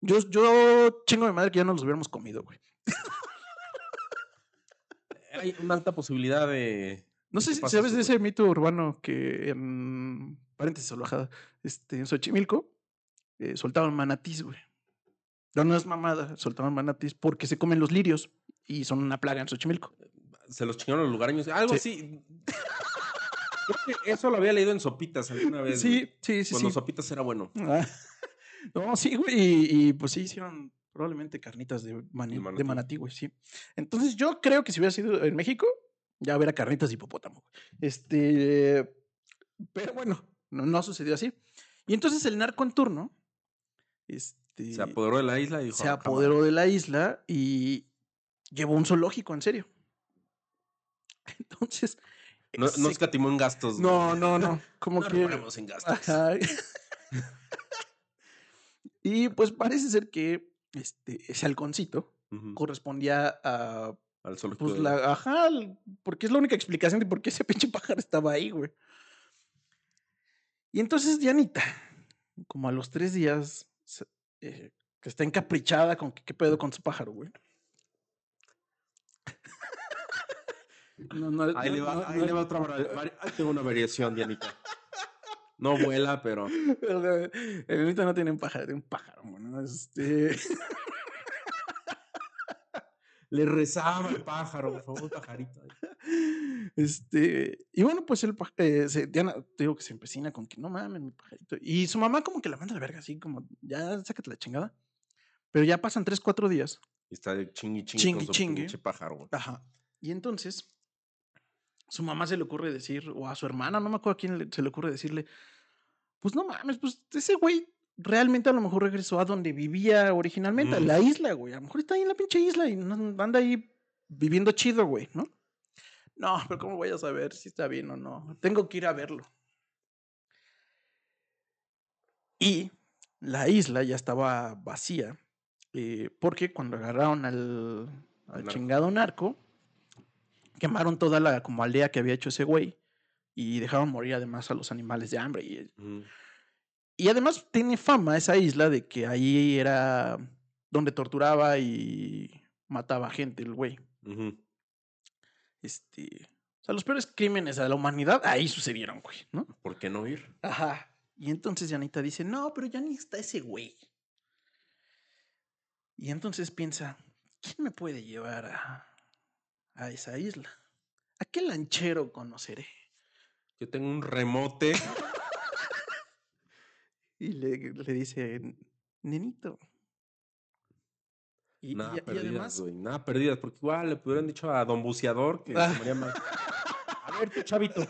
yo, yo chingo de madre que ya no los hubiéramos comido, güey. Hay una alta posibilidad de. No sé ¿Qué si sabes de ese mito urbano que en paréntesis salvajada, este, en Xochimilco, eh, soltaban manatís, güey. No, no es mamada, soltaban manatís porque se comen los lirios y son una plaga en Xochimilco. Se los chingaron los lugareños. Algo Sí. así. Creo que eso lo había leído en Sopitas alguna vez. Sí, sí, sí, Cuando sí. Sopitas era bueno. Ah, No, sí, güey, y, y, pues sí hicieron Probablemente carnitas de, mani- De de manatí. güey, sí. Entonces yo creo que si hubiera sido en México, ya hubiera carnitas de hipopótamo. Este, pero bueno, no, no sucedió así. Y entonces el narco en turno, este, Se apoderó de la isla y dijo. se "Ah, apoderó de la isla y llevó un zoológico, en serio. Entonces. No, no se- escatimó en gastos. no, no, no. Como No que. en gastos. Ajá. y pues parece ser que este, ese halconcito Ujú. correspondía a. Al Pues de- la. Ajá, porque es la única explicación de por qué ese pinche pájaro estaba ahí, güey. Y entonces Dianita, como a los tres días, se- eh, que está encaprichada con que qué pedo con su pájaro, güey. No, no, Ahí no, le va, ahí le va otra. Ahí tengo una variación, Dianita. No vuela, pero. El Dianita no tiene un pájaro, tiene un pájaro, bueno, este. Le rezaba el pájaro, por favor, pajarito. Este, y bueno, pues el eh, se- Diana, te digo que se empecina con que no mames, mi pajarito. Y su mamá como que la manda a la verga, así como, ya sácate la chingada. Pero ya pasan tres, cuatro días. Y está de chingui chingui, Chingui, con su chingue. pinche pájaro. Ajá. Y entonces, su mamá se le ocurre decir, o a su hermana, no me acuerdo a quién se le ocurre decirle, pues no mames, pues ese güey realmente a lo mejor regresó a donde vivía originalmente, a Mm. la isla, güey. A lo mejor está ahí en la pinche isla y anda ahí viviendo chido, güey, ¿no? No, pero ¿cómo voy a saber si está bien o no? Tengo que ir a verlo. Y la isla ya estaba vacía, eh, porque cuando agarraron al, al narco. chingado narco, quemaron toda la como aldea que había hecho ese güey y dejaron morir además a los animales de hambre. Y, y además tiene fama esa isla de que ahí era donde torturaba y mataba gente el güey. Este, o sea, los peores crímenes de la humanidad ahí sucedieron, güey, ¿no? ¿Por qué no ir? Ajá. Y entonces Janita dice, no, pero ya ni está ese güey. Y entonces piensa, ¿quién me puede llevar a, a esa isla? ¿A qué lanchero conoceré? Yo tengo un remote. Y le, le dice, nenito. Y, Nada y perdidas, además. Nada perdidas. Porque igual le pudieran dicho a Don Buceador que Ah. se más. A ver, chavito.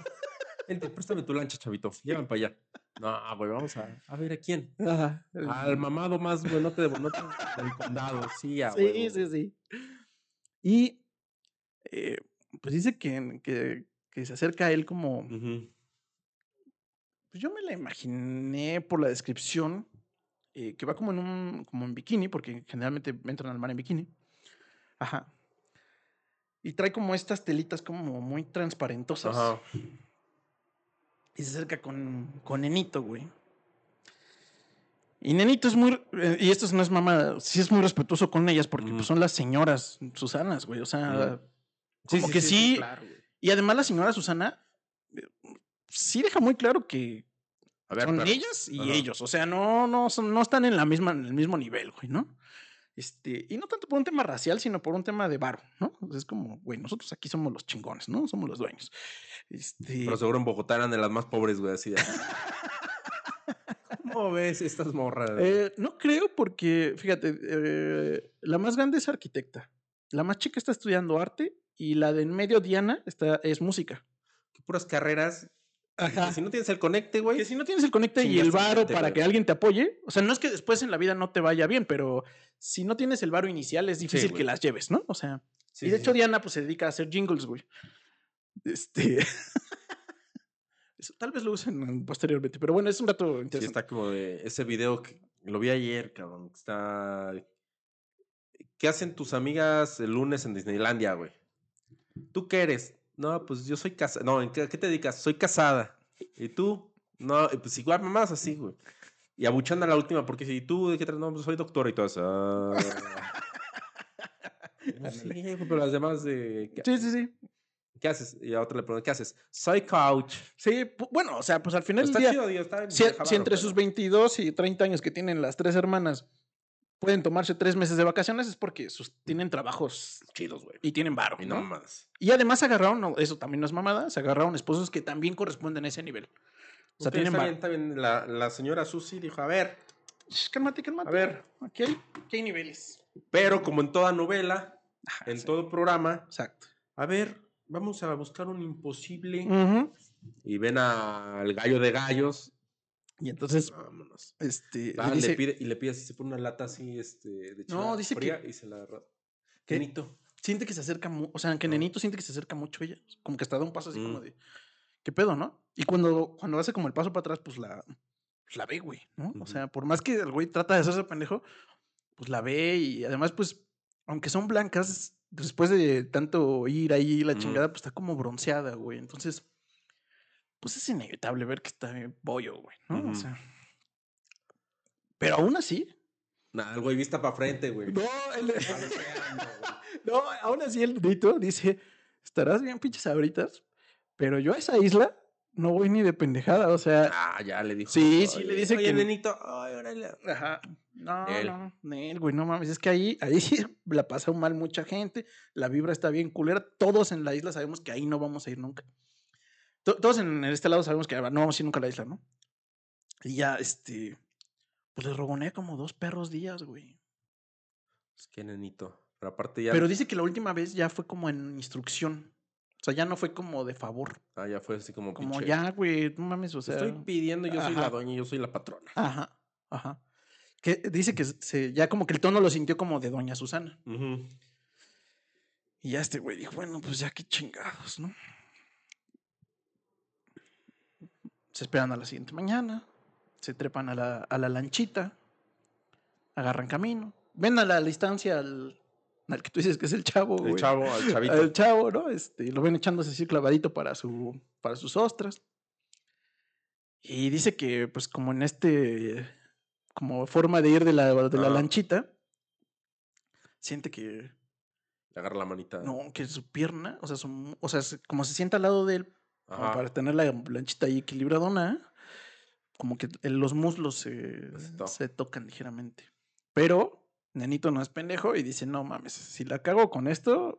Vente, préstame tu lancha, chavito. Llévame para allá. No, güey, vamos a, a ver a quién. Ajá, Al mamado más buenote de buenote del condado. Sí, a Sí, sí, sí. Y eh, pues dice que, que, que se acerca a él como, pues yo me la imaginé por la descripción, eh, que va como en un, como en bikini, porque generalmente entran al mar en bikini. Ajá. Y trae como estas telitas como muy transparentosas. Ajá. Y se acerca con, con Nenito, güey. Y Nenito es muy. eh, y esto no es mamá, sí es muy respetuoso con ellas porque pues, son las señoras Susanas, güey. O sea, Como que sí. claro, güey. Y además la señora Susana eh, sí deja muy claro que A ver, son pero- ellas y ellos. O sea, no, no, son, no están en, la misma, en el mismo nivel, güey, ¿no? Este, y no tanto por un tema racial, sino por un tema de varo, ¿no? O sea, es como, güey, nosotros aquí somos los chingones, ¿no? Somos los dueños. Este, Pero seguro en Bogotá eran de las más pobres, güey, así. ¿Cómo ves estas morras? Eh, no creo porque, fíjate, eh, la más grande es arquitecta, la más chica está estudiando arte y la de en medio, Diana, está, es música. Qué puras carreras. Ajá. Que si no tienes el conecte, güey. Que si no tienes el conecte y el varo para güey. que alguien te apoye, o sea, no es que después en la vida no te vaya bien, pero si no tienes el varo inicial es difícil que las lleves, ¿no? O sea, Sí, y de sí, hecho sí. Diana pues se dedica a hacer jingles, güey. Este... Eso tal vez lo usen posteriormente, pero bueno, es un dato Sí, interesante. está como de ese video que lo vi ayer, cabrón. Está. ¿Qué hacen tus amigas el lunes en Disneylandia, güey? ¿Tú qué eres? No, pues yo soy casada. No, ¿en qué, qué te dedicas? Soy casada. ¿Y tú? No, pues igual mamás así, güey. Y abuchando a la última, porque si tú, ¿de qué tratas? No, pues soy doctora y todo eso. Ah. sí, güey, pero las demás de. ¿qué, Sí, sí, sí. qué haces? Y a otra le pregunto, ¿qué haces? Soy coach. Sí, bueno, o sea, pues al final del Está día, chido, digo, está si, si entre pero- sus 22 y 30 años que tienen las tres hermanas pueden tomarse tres meses de vacaciones es porque sus, tienen trabajos Chidos, güey. y tienen varo, Y no ¿no? mamadas. Y además agarraron, no, eso también no es mamada, se agarraron esposos que también corresponden a ese nivel. O sea, tienen está varo. bien, está bien. La, la señora Susi dijo, a ver, cálmate, cálmate. A ver. Aquí hay, aquí hay niveles. Pero como en toda novela, Ajá, en todo programa, Exacto. a ver, vamos a buscar un imposible. Y ven al gallo de gallos. Y entonces, Vámonos. este, Ah, le le dice, pide, y le pide si se pone una lata así, este, de No, dice que- fría y se la ¿Qué? Nenito. siente que se acerca, o sea, que Ah. Nenito siente que se acerca mucho a ella. Como que hasta da un paso así como Mm. de, ¿qué pedo, no? Y cuando, cuando hace como el paso para atrás, pues la, pues la ve, güey, ¿no? O sea, por más que el güey trata de hacerse pendejo, pues la ve y además, pues, aunque son blancas, después de tanto ir ahí la chingada, pues está como bronceada, güey. Entonces, pues es inevitable ver que está bien bollo, güey, ¿no? O sea. Pero aún así. Nada, el güey vista para frente, güey. No, el- no, aún así el Nito dice, estarás bien pinches abritas, pero yo a esa isla no voy ni de pendejada, o sea, Ah, ya le dijo. Sí, sí, le "Oye, dice oye, que- nenito, ay, órale. ajá, no, Él. no, Nel, güey, no mames, es que ahí, ahí sí la pasa mal mucha gente, la vibra está bien culera, todos en la isla sabemos que ahí no vamos a ir nunca. To- Todos en este lado sabemos que no vamos a ir nunca a la isla, ¿no? Y ya, este, pues le rogoné como dos perros días, güey. Es que nenito. Pero aparte ya. Pero dice que la última vez ya fue como en instrucción. O sea, ya no fue como de favor. Ah, ya fue así como Como pinche, ya, güey, no mames, o "Te sea. estoy pidiendo, yo soy la doña, yo soy la patrona. Ajá, ajá. Que dice que se, ya como que el tono lo sintió como de Doña Susana. Ujú. Y ya este güey dijo, bueno, pues ya qué chingados, ¿no? Se esperan a la siguiente mañana, se trepan a la, a la lanchita, agarran camino, ven a la distancia al, al que tú dices que es el chavo, El güey. chavo, al chavito. al chavo, ¿no? Este, lo ven echándose así clavadito para, su, para sus ostras. Y dice que, pues, como en este, como forma de ir de la, de la lanchita, siente que, Le agarra la manita. no, que su pierna, o sea, su- o sea, se- como se sienta al lado de él, como para tener la lanchita ahí equilibradona, como que los muslos se, Se to- se tocan ligeramente. Pero, Nenito no es pendejo y dice, no mames, si la cago con esto,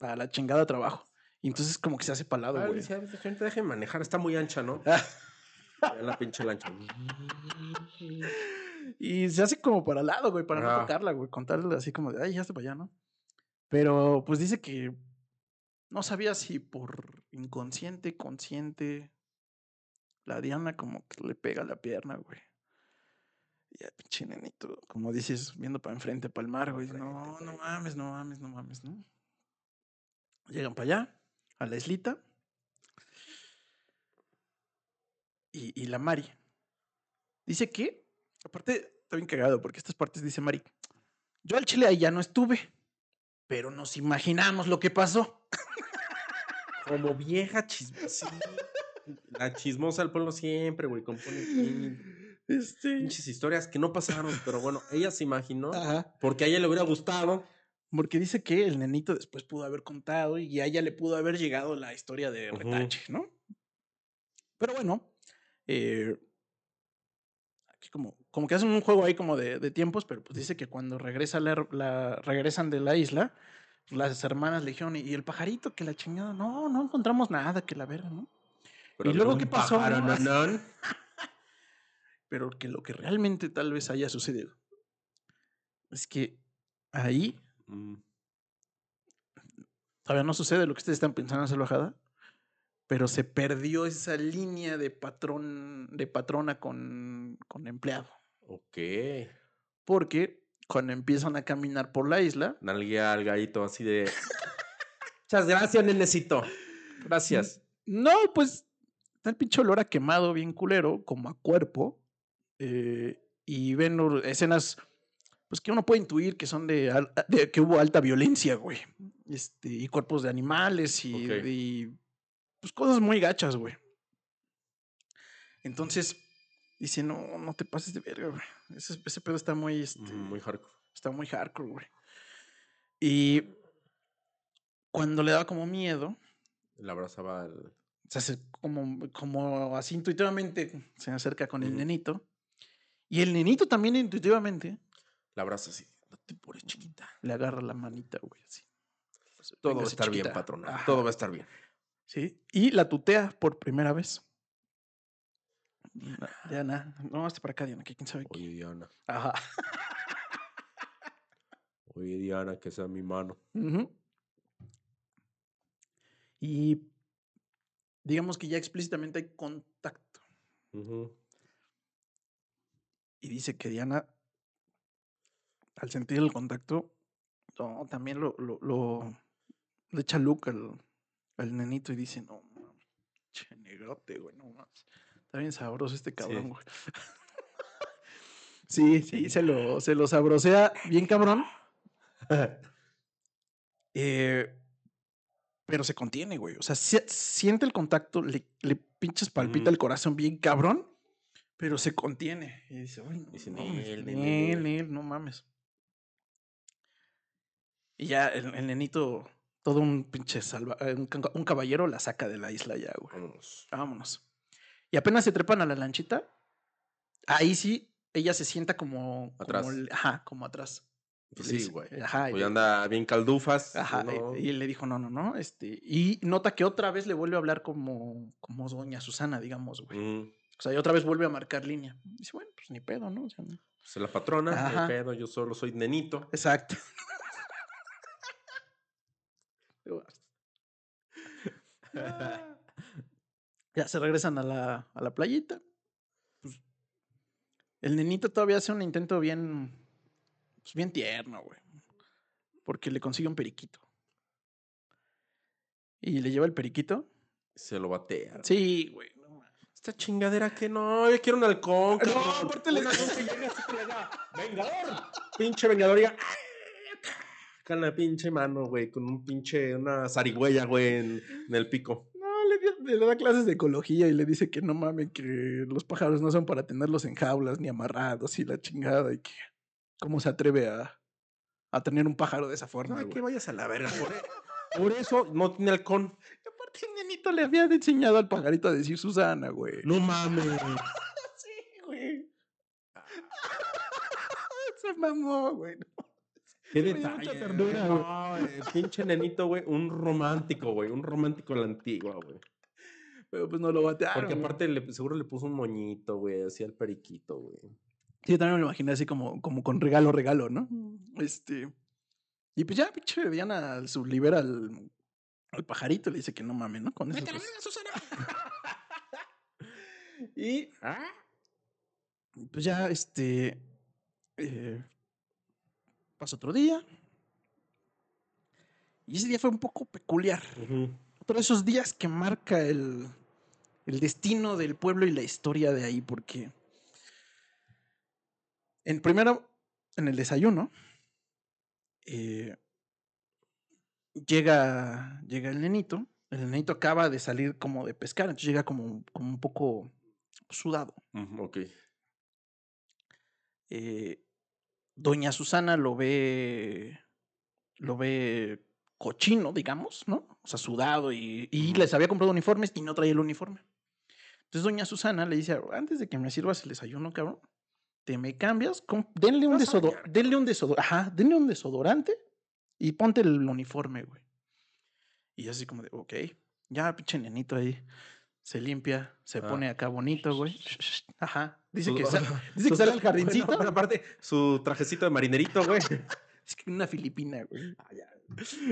a la chingada trabajo. Y entonces como que se hace palado, Ah, güey. dice, "Ah, señorita, déjeme manejar, está muy ancha, ¿no? Ah. Ya la pinche lancha. Y se hace como para al lado, güey, para no tocarla, güey. Contarle así como de, ay, ya está para allá, ¿no? Pero pues dice que no sabía si por inconsciente, consciente, la Diana como que le pega la pierna, güey. Y ya, pinche nenito, como dices, viendo para enfrente, para el mar, güey. No, no mames, no mames, no mames, ¿no? Llegan para allá, a la islita. Y, y la Mari. Dice que, aparte, está bien cagado porque estas partes dice Mari. Yo al chile ahí ya no estuve, pero nos imaginamos lo que pasó. Como vieja chismosa. La chismosa del pueblo siempre, güey. Compone Este. pinches historias que no pasaron, pero bueno, ella se imaginó. Ajá. Porque a ella le hubiera gustado. Porque dice que el nenito después pudo haber contado y a ella le pudo haber llegado la historia de. Retache, ¿no? Pero bueno, eh, como, como que hacen un juego ahí como de, de tiempos, pero pues dice que cuando regresa la, la- regresan de la isla, las hermanas le dijeron, ¿y el pajarito que la chingada? No, no encontramos nada que la verga, ¿no? Pero ¿Y luego qué pasó, no? nanón. Pero que lo que realmente tal vez haya sucedido es que ahí Mm, todavía no sucede lo que ustedes están pensando en salvajada, pero se perdió esa línea de patrón, de patrona con, con empleado. Ok. Porque cuando empiezan a caminar por la isla, Nalguea al gallito así de. Muchas gracias, nenecito. Gracias. no, pues está el pinche olor a quemado bien culero, como a cuerpo, eh, y ven escenas, pues que uno puede intuir que son de, que hubo alta violencia, güey. Este, y cuerpos de animales y, pues cosas muy gachas, güey. Entonces, dice, no, no te pases de verga, güey. Ese, ese pedo está muy, este, Muy hardcore. está muy hardcore, güey. Y cuando le daba como miedo, Le abrazaba al. se hace como, como así intuitivamente se acerca con el nenito. Y el nenito también intuitivamente La abraza así. No te pures, chiquita. le agarra la manita, güey, así. Todo va a estar bien, patrona. Ajá. Todo va a estar bien. Sí. Y la tutea por primera vez. Diana, no, hasta para acá, Diana, que quién sabe qué. Oye, Diana. Ajá. Oye, Diana, que sea mi mano. Ujú. Y digamos que ya explícitamente hay contacto. Ujú. Y dice que Diana, al sentir el contacto, no, también lo, lo, lo- le echa look al, al nenito y dice, no, mames, che negrote, güey, no mames. Está bien sabroso este cabrón, güey. sí, sí, se lo, se lo sabrosea bien cabrón. Eh, pero se contiene, güey. O sea, si- siente el contacto, le, le pinches palpita Ujú. el corazón bien cabrón, pero se contiene. Y dice, "Ay, no, Dice, nel, no mames. Y ya el, el nenito, todo un pinche salva, eh, un, ca- un caballero la saca de la isla ya, güey. Vámonos. Vámonos. Y apenas se trepan a la lanchita, ahí sí, ella se sienta como... Atrás. como ajá, como atrás. Y Pues sí, güey. Ajá. y Pues anda bien caldufas. Ajá, y- ¿no? y, él le dijo, no, no, no, este, y nota que otra vez le vuelve a hablar como, como doña Susana, digamos, güey. O sea, y otra vez vuelve a marcar línea. Dice, bueno, pues ni pedo, ¿no? O sea, no. Pues la patrona, Ajá. pedo, yo solo soy nenito. Exacto. ya se regresan a la, a la playita. Pues, el nenito todavía hace un intento bien, pues bien tierno, güey. Porque le consigue un periquito. Y le lleva el periquito. Se lo batea. Sí, güey. no. Esta chingadera que no, yo quiero un halcón. No, aparte le- Un halcón que llegue así que le haga, Vengador. Pinche vengador y la pinche mano, güey, con un pinche, una zarigüeya, güey, en, en el pico. No, le, da clases de ecología y le dice que no mames, que los pájaros no son para tenerlos en jaulas ni amarrados y la chingada y que cómo se atreve a, a tener un pájaro de esa forma. Güey. que vayas a la verga. Por, por eso no tiene halcón. Aparte nenito le había enseñado al pajarito a decir Susana, güey. No mames. Sí, güey. se mamó, güey. Qué detalle. mucha ternura, güey. No, pinche nenito, güey, un romántico, güey, un romántico a la antigua, güey. Pero pues no lo batearon. Porque aparte le- seguro le puso un moñito, güey, así al periquito, güey. Sí, yo también me lo imaginé así como, como con regalo, regalo, ¿no? Este. Y pues ya, pinche Diana su libera al, al pajarito le dice que no mames, ¿no? Con eso. pues. y pues ya, este. eh, pasa otro día. Y ese día fue un poco peculiar. Ujú. Otro de esos días que marca el, el destino del pueblo y la historia de ahí, porque en primero, en el desayuno, eh, llega, llega el nenito. El nenito acaba de salir como de pescar, entonces llega como, como un poco sudado. Ok. Eh, Doña Susana lo ve, lo ve cochino, digamos, ¿no? O sea, sudado y, les había comprado uniformes y no traía el uniforme. Entonces Doña Susana le dice, antes de que me sirvas el desayuno, cabrón, te me cambias, denle un bañar, denle un desodorante, ajá, denle un desodorante y ponte el uniforme, güey. Y así como de, ok, ya pinche nenito ahí. Se limpia, se Ah. pone acá bonito, güey. Ajá. Dice que, sa- dice que sale al bueno, jardincito. pero aparte, su trajecito de marinerito, güey. Es que una filipina, güey.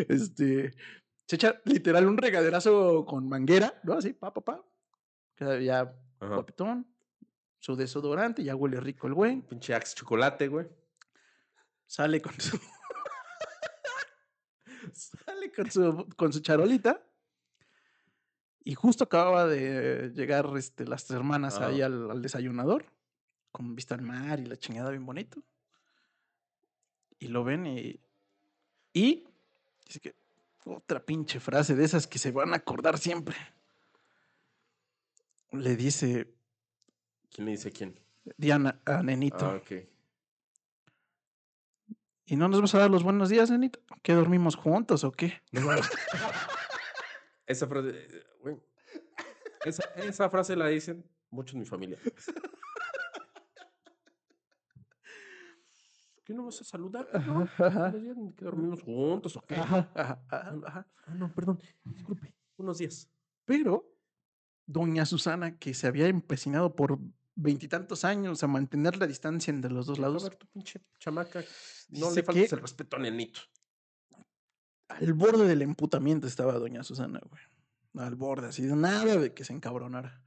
Este. Se echa literal un regaderazo con manguera, ¿no? Así, pa, pa, pa. Queda ya Ajá. guapetón. Su desodorante, ya huele rico el güey. Pinche axe chocolate, güey. Sale con su. sale con su, con su charolita. Y justo acababa de llegar este, las hermanas Ajá. ahí al, al desayunador. Con vista al mar y la chingada bien bonito. Y lo ven y. Y. Dice que. Otra pinche frase de esas que se van a acordar siempre. Le dice ¿Quién le dice quién? Diana a Nenito. Ah, ok. ¿Y no nos vas a dar los buenos días, Nenito? ¿Que dormimos juntos o qué? Esa frase. Esa, esa frase la dicen muchos en mi familia. ¿Qué no vas a saludar? No, ¿Que dormimos juntos o qué? ajá, ajá, ajá, ajá. Ah, no, perdón. Disculpe. Unos días. Pero doña Susana, que se había empecinado por veintitantos años a mantener la distancia entre los dos A lados, ver, tu pinche chamaca. No le faltes que- el respeto a Nenito. Al borde del emputamiento estaba doña Susana, güey. Al borde, así de nada de que se encabronara.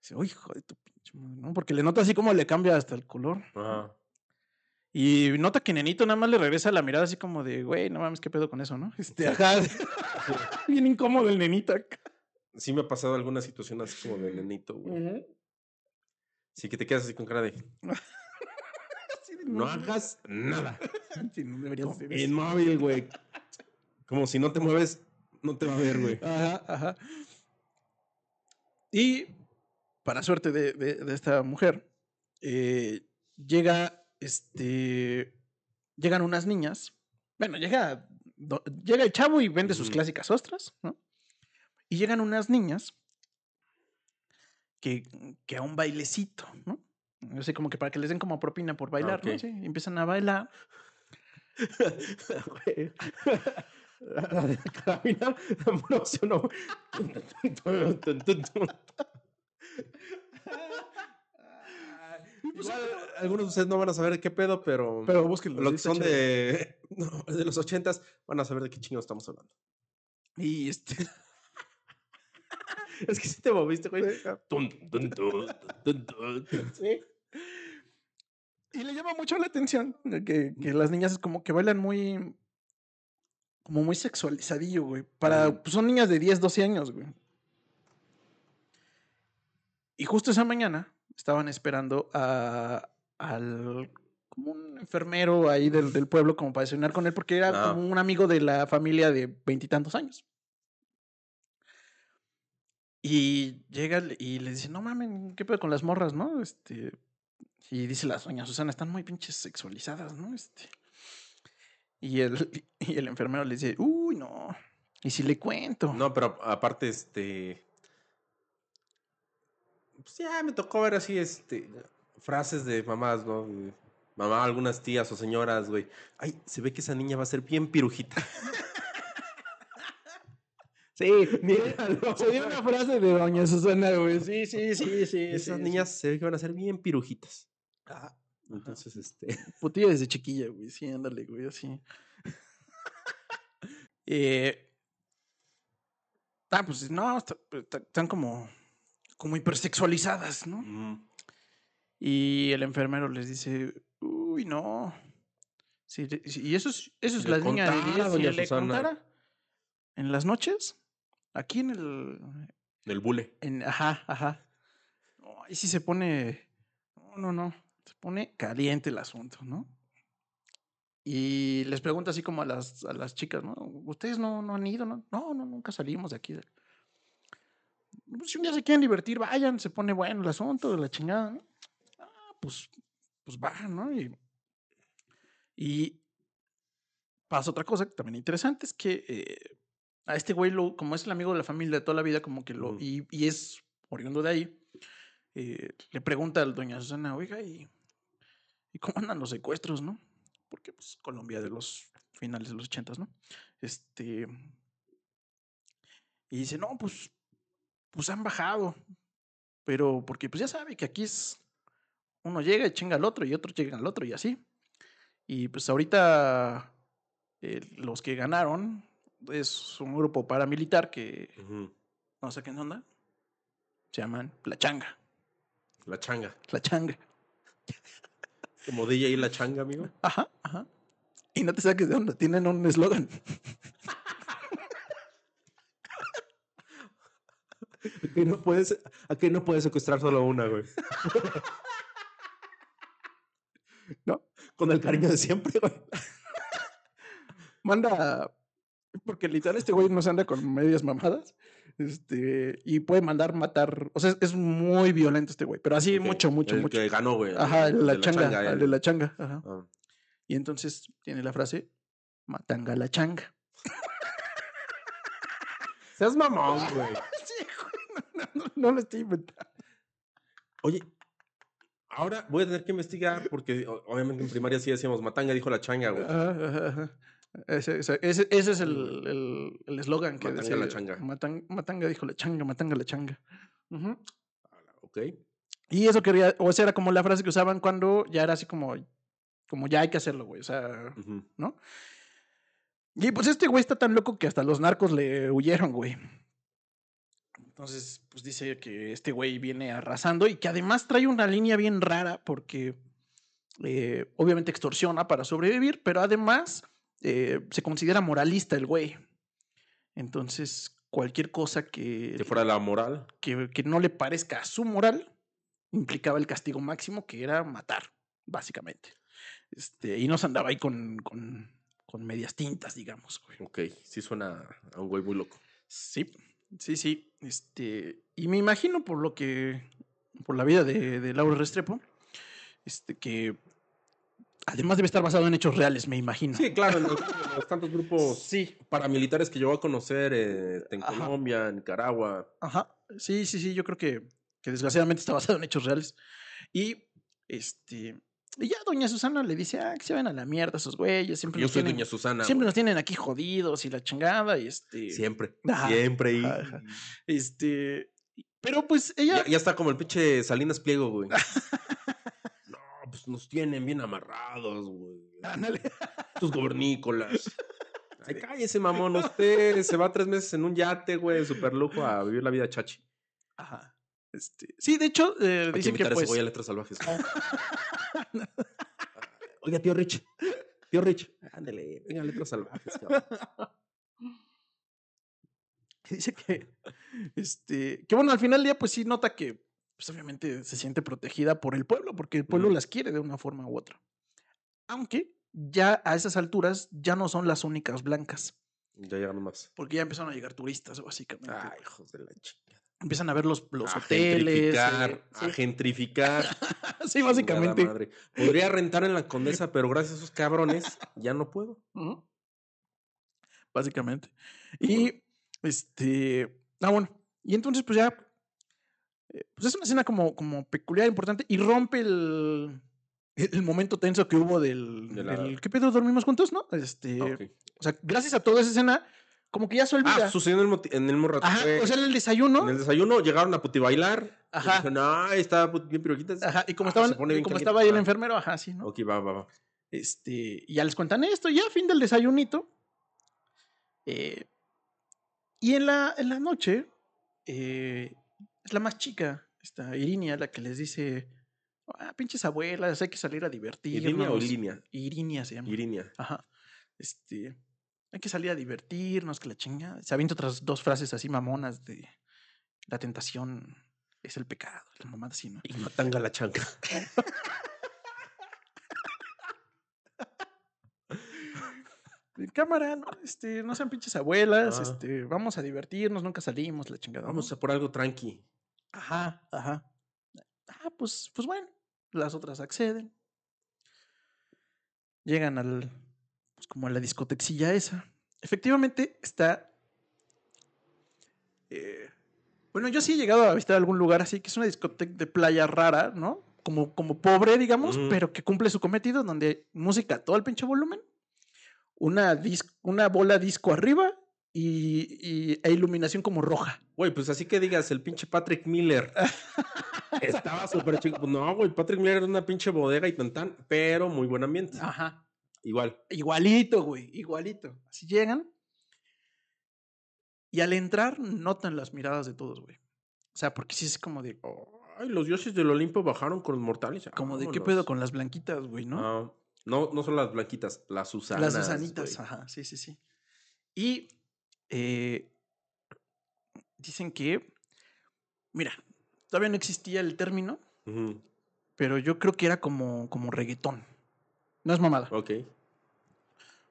Dice, hijo de tu pinche madre", ¿no? Porque le nota así como le cambia hasta el color. Ajá. Y nota que Nenito nada más le regresa la mirada así como de, güey, no mames, qué pedo con eso, ¿no? Este, ajá. Bien incómodo el nenito acá. Sí me ha pasado alguna situación así como de Nenito, güey. Sí, que te quedas así con cara de. No hagas nada. Sí, no deberías. Inmóvil, güey. Como si no te mueves, no te va a ver, güey. Ajá, ajá. Y para suerte de, de- de esta mujer, eh, llega, este, llegan unas niñas. Bueno, llega, do- llega el chavo y vende sus clásicas ostras, ¿no? Y llegan unas niñas que, que a un bailecito, ¿no? No sé, como que para que les den como propina por bailar, ¿no? Sí, empiezan a bailar. Güey. Caminar, me emocionó. Igual, algunos de ustedes no van a saber de qué pedo, pero, Pero búsquenlo. los que son de, no, de los ochentas van a saber de qué chingados estamos hablando. Y este. Es que sí te moviste, güey. Sí, ah. Y le llama mucho la atención de que, que las niñas es como que bailan muy. Como muy sexualizadillo, güey. Para. Pues son niñas de 10, 12 años, güey. Y justo esa mañana estaban esperando a. al. como un enfermero ahí del, del pueblo, como para desayunar con él, porque era Ah. como un amigo de la familia de veintitantos años. Y llega y le dice, no mames, ¿qué pedo con las morras, no? Este. Y dice la doña Susana, están muy pinches sexualizadas, ¿no? Este. Y el, y el enfermero le dice, uy, no. ¿Y si le cuento? No, pero aparte, este. Pues ya me tocó ver así, este. Frases de mamás, ¿no? Mamá, algunas tías o señoras, güey. Ay, se ve que esa niña va a ser bien pirujita. Sí, míralo. Se dio una frase de doña Susana, güey. Sí, sí, sí, sí. Esas sí, niñas se ve que van a ser bien pirujitas. Ah, Entonces, este. putilla desde chiquilla, güey. Sí, ándale, güey, así. eh, ah, pues no, está- están como, como hipersexualizadas, ¿no? mm, Y el enfermero les dice, uy, no. Sí, y eso es, eso es Si la le niña de contara, 10, si le contara en las noches, aquí en el, Del bule. en, ajá, ajá. No, ahí sí se pone, no, no, no, se pone caliente el asunto, ¿no? Y les pregunta así como a las, a las chicas, ¿no? ¿Ustedes no, no han ido? No, no, no, nunca salimos de aquí. Pues, si un día se quieren divertir, vayan, se pone bueno el asunto, la chingada, ¿no? Ah, pues, pues va, ¿no? Y, y pasa otra cosa que también interesante, es que eh, a este güey, lo, como es el amigo de la familia de toda la vida, como que lo, y es oriundo de ahí, eh, le pregunta al doña Susana, oiga, ¿y, ¿y cómo andan los secuestros, no? Porque, pues, Colombia de los finales de los ochentas, ¿no? Este... Y dice, no, pues, pues han bajado, pero porque, pues ya sabe que aquí es, uno llega y chinga al otro y otro llega al otro y así. Y pues ahorita eh, los que ganaron es un grupo paramilitar que no sé qué onda. Se llaman La Changa. La changa. La Changa. Como DJ la changa, amigo. Ajá, ajá. Y no te saques de onda, tienen un eslogan. Que no puedes, a que no puedes secuestrar solo una, güey. ¿No? Con el cariño de siempre, güey. Manda. Porque literal este güey no se anda con medias mamadas. Este. Y puede mandar matar. O sea, es, muy violento este güey. Pero así Ok, mucho, mucho, el mucho. que ganó, güey. Ajá, el el la de changa. el de la changa. Ajá. Ah. Y entonces tiene la frase. Matanga la changa. Seas mamón, güey. Sí, güey, no, no, no, no lo estoy inventando. Oye, ahora voy a tener que investigar porque obviamente en primaria sí decíamos matanga, dijo la changa, güey. Ajá, ajá, ajá. Ese, ese, ese- es el el- el eslogan que Matanga decía. la changa. Matan- matanga dijo la changa, matanga la changa. Ujú. Ok. Y eso quería, o esa era como la frase que usaban cuando ya era así como, como ya hay que hacerlo, güey. O sea. ¿no? Y pues este güey está tan loco que hasta los narcos le huyeron, güey. Entonces, pues dice que este güey viene arrasando y que además trae una línea bien rara porque eh, obviamente extorsiona para sobrevivir, pero además eh, se considera moralista el güey. Entonces, cualquier cosa que, Que fuera la moral. que, que no le parezca a su moral implicaba el castigo máximo, que era matar, básicamente. Este, y no se andaba ahí con, con, con medias tintas, digamos. güey. Ok, sí suena a un güey muy loco. Sí, sí, sí. Este, y me imagino por lo que, por la vida de, de Laura Restrepo, este, que además debe estar basado en hechos reales, me imagino. Sí, claro, en los, en los tantos grupos Sí, paramilitares que llegó a conocer eh, en Ajá. Colombia, en Nicaragua. Ajá. Sí, sí, sí, yo creo que, que desgraciadamente está basado en hechos reales. Y este. Y ya doña Susana le dice, ah, que se van a la mierda esos güeyes. Siempre, Yo nos, soy tienen, Doña Susana. siempre güey. nos tienen aquí jodidos y la chingada. Y este. Siempre. Ajá, Siempre. y-. Este. Pero pues ella. Ya, ya está como el pinche Salinas Pliego, güey. pues nos tienen bien amarrados, güey. Ándale. Tus gobernícolas. Ay, cállese, mamón. Usted se va tres meses en un yate, güey, super lujo a vivir la vida chachi. Ajá. Este. Sí, de hecho, eh, Hay que dicen pues. güey a letras salvajes. Oiga, tío Rich. Tío Rich. Ándale, venga, letras salvajes. cabrón. dice que, este, que bueno, al final del día, pues sí nota que, pues obviamente se siente protegida por el pueblo, porque el pueblo las quiere de una forma u otra. Aunque ya a esas alturas ya no son las únicas blancas, Ya llegaron más. porque ya empezaron a llegar turistas, básicamente. Ay, hijos de la chica. Empiezan a ver los, los a hoteles. gentrificar, eh, a gentrificar. sí, sí, Chingada básicamente. madre. Podría rentar en la Condesa, pero gracias a esos cabrones ya no puedo. Básicamente. Y este. Ah, bueno. Y entonces, pues ya. Eh, Pues es una escena como, como peculiar, importante, y rompe el, el momento tenso que hubo del, De la- del, ¿Qué pedo? ¿Dormimos juntos? ¿No? Este. Ah, ok. O sea, gracias a toda esa escena, como que ya se olvida. Ah, sucedió en el, en el mismo rato. Ajá, o sea, en el desayuno. en el desayuno llegaron a puti bailar. Ajá. Dijeron, ay, estaba bien piroquitas. Ajá, y como, Ah, estaban, se pone bien como estaba ahí el Ah, enfermero, ajá, sí, ¿no? Ok, va, va, va. Este, y ya les cuentan esto, ya fin del desayunito. Eh, y en la, en la noche, eh, es la más chica, esta Irinia, la que les dice, ah, pinches abuelas, hay que salir a divertirnos. ¿Irinia o Ilinia? Irinia se llama. Irinia. Ajá. Este, hay que salir a divertirnos, que la chingada. Se avienta otras dos frases así mamonas de la tentación es el pecado, la mamada así, ¿no? Y matanga la chanca. cámara, no, este, no sean pinches abuelas, Ah. este, vamos a divertirnos, nunca salimos, la chingada. ¿no? Vamos a por algo tranqui. Ajá, ajá. Ah, pues, pues bueno, las otras acceden. Llegan al, pues como a la discotexilla esa. Efectivamente está... eh, bueno, yo sí he llegado a visitar algún lugar así, que es una discoteca de playa rara, ¿no? Como, como pobre, digamos, pero que cumple su cometido, donde hay música a todo el pinche volumen, una, dis- una bola disco arriba y, y- e iluminación como roja. Güey, pues así que digas, el pinche Patrick Miller. Estaba súper chico. Pues no, güey, Patrick Miller era una pinche bodega y tantán, pero muy buen ambiente. Ajá. Igual. Igualito, güey, igualito. Así llegan. Y al entrar notan las miradas de todos, güey. O sea, porque sí es como de, Ay, los dioses del Olimpo bajaron con los mortales. como de qué pedo con las blanquitas, güey, ¿no? Ah, no, no son las blanquitas, las Susanas. las Susanitas, ajá, sí, sí, sí. Y eh, dicen que, mira, todavía no existía el término, pero yo creo que era como, como reggaetón. No es mamada. Ok.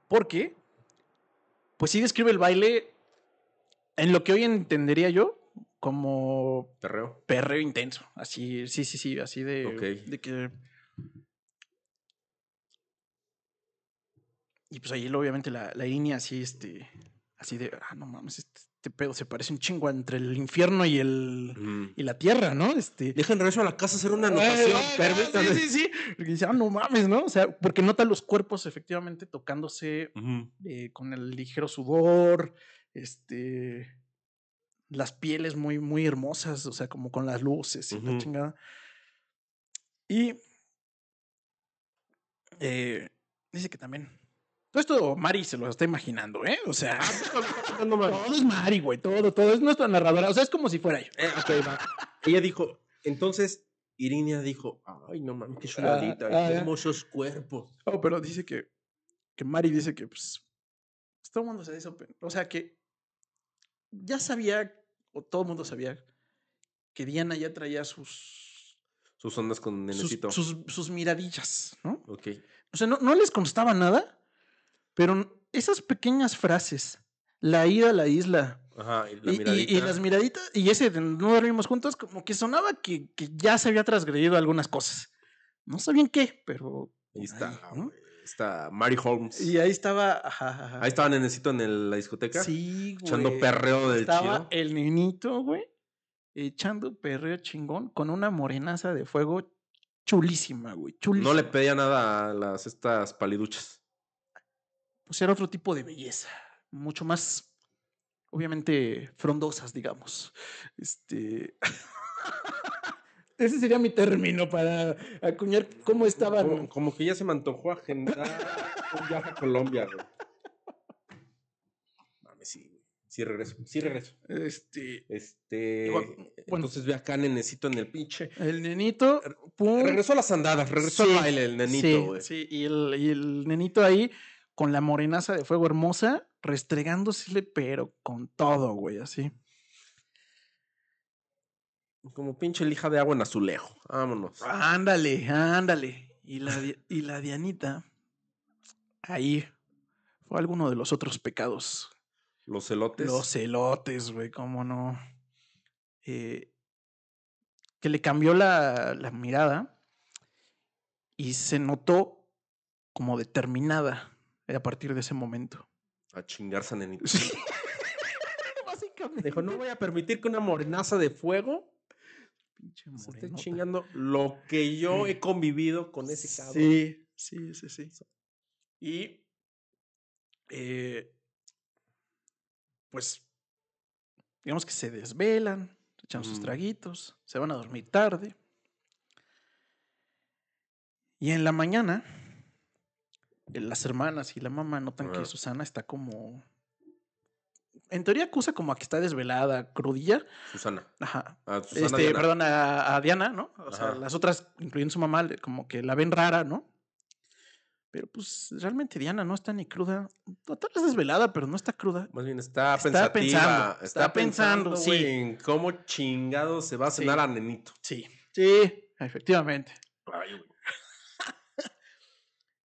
Porque, pues sí describe el baile en lo que hoy entendería yo como Perreo. perreo intenso. Así, sí, sí, sí, así de, Ok. de que. Y pues ahí obviamente la, la línea así, este, así de, ah, no mames, este, este pedo se parece un chingo entre el infierno y el y la tierra, ¿no? Este. Dejen regreso a la casa hacer una anotación. ay, permítame. Sí, sí, sí. Porque dice, ah, no mames, ¿no? O sea, porque nota los cuerpos efectivamente tocándose eh, con el ligero sudor, este, las pieles muy, muy hermosas, o sea, como con las luces y la chingada. Y eh, dice que también. Todo esto Mari se lo está imaginando, ¿eh? O sea, No mames. todo es Mari, güey, todo, todo. Es nuestra narradora. O sea, es como si fuera yo. Eh, ok, va. Ella dijo, entonces Irinia dijo, ay, no mames, qué chuladita, ah, qué ya. hermosos cuerpos. Oh, pero dice que, que Mari dice que, pues, pues, todo el mundo se pe- o sea, que ya sabía, o todo el mundo sabía, que Diana ya traía sus, Sus ondas con sus, Nenecito. sus, sus miradillas, ¿no? Ok. O sea, no, no les constaba nada, pero esas pequeñas frases, la ida a la isla, Ajá, y la y, y- miradita. y las miraditas, y ese de no dormimos juntos, como que sonaba que, que ya se había transgredido algunas cosas. No sabían qué, pero... Ahí está, ahí, ¿no? güey, está Mary Holmes. Y ahí estaba... ajá, ajá. Ahí estaba Nenecito en el- la discoteca. Sí, güey. Echando perreo del Estaba chido. el nenito, güey, echando perreo chingón con una morenaza de fuego chulísima, güey. Chulísima. No le pedía nada a las estas paliduchas. Pues era otro tipo de belleza. Mucho más, obviamente, frondosas, digamos. Este. Ese sería mi término para acuñar cómo estaban. Como, como que ya se me antojó agendar un viaje a Colombia, güey. Mames, sí. Sí regreso, sí regreso. Este. Este. Bueno. Entonces ve acá, nenecito en el pinche. El nenito. Pum, Regresó a las andadas, regresó Sí, al baile el nenito, sí, güey. Sí, y el, y el nenito ahí con la morenaza de fuego hermosa, restregándosele, pero con todo, güey, así. Como pinche lija de agua en azulejo. Vámonos. Ándale, ándale. Y la, y la Dianita, ahí fue alguno de los otros pecados. Los elotes. Los elotes, güey, cómo no. Eh, que le cambió la, la mirada y se notó como determinada a partir de ese momento. A chingarse a nenito. Básicamente. Dijo, no voy a permitir que una morenaza de fuego Pinche se esté chingando lo que yo he convivido con ese cabrón. Sí, sí, sí, sí. Y eh, pues digamos que se desvelan, se echan sus traguitos, se van a dormir tarde. Y en la mañana, eh, las hermanas y la mamá notan Ah. que Susana está como. En teoría acusa como a que está desvelada, crudilla. Susana. Ajá. A Susana Este, Diana. perdón, a, a Diana, ¿no? O sea, las otras, incluyendo su mamá, como que la ven rara, ¿no? Pero pues realmente Diana no está ni cruda. Total es desvelada, pero no está cruda. Más bien está, Está pensando, está, está pensando, sí. en cómo chingado se va a Sí. cenar a nenito. Sí. Sí, efectivamente. Ay, güey.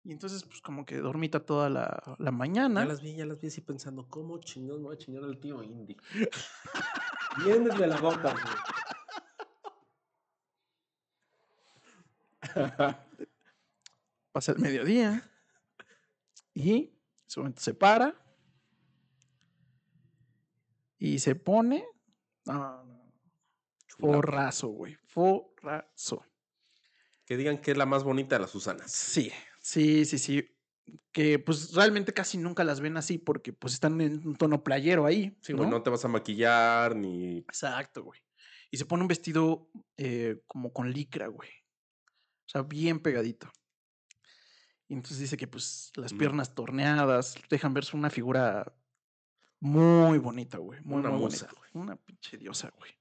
Y entonces, pues como que dormita toda la, la mañana. Ya las vi, ya las vi así pensando, ¿cómo chingados me voy a chingar al tío Indy? Bien desde la boca, güey. Pasa el mediodía. Y en ese momento se para. Y se pone. No, no. Forrazo, güey. Forrazo. Que digan que es la más bonita de las Susanas. Sí, sí, sí, sí. Que pues realmente casi nunca las ven así porque pues están en un tono playero ahí. Sí, güey, no te vas a maquillar ni. Exacto, güey. Y se pone un vestido eh, como con licra, güey. O sea, bien pegadito. Y entonces dice que pues las Mm. piernas torneadas dejan verse una figura muy bonita, güey. Muy, Una muy musa, bonita. Una pinche diosa, güey.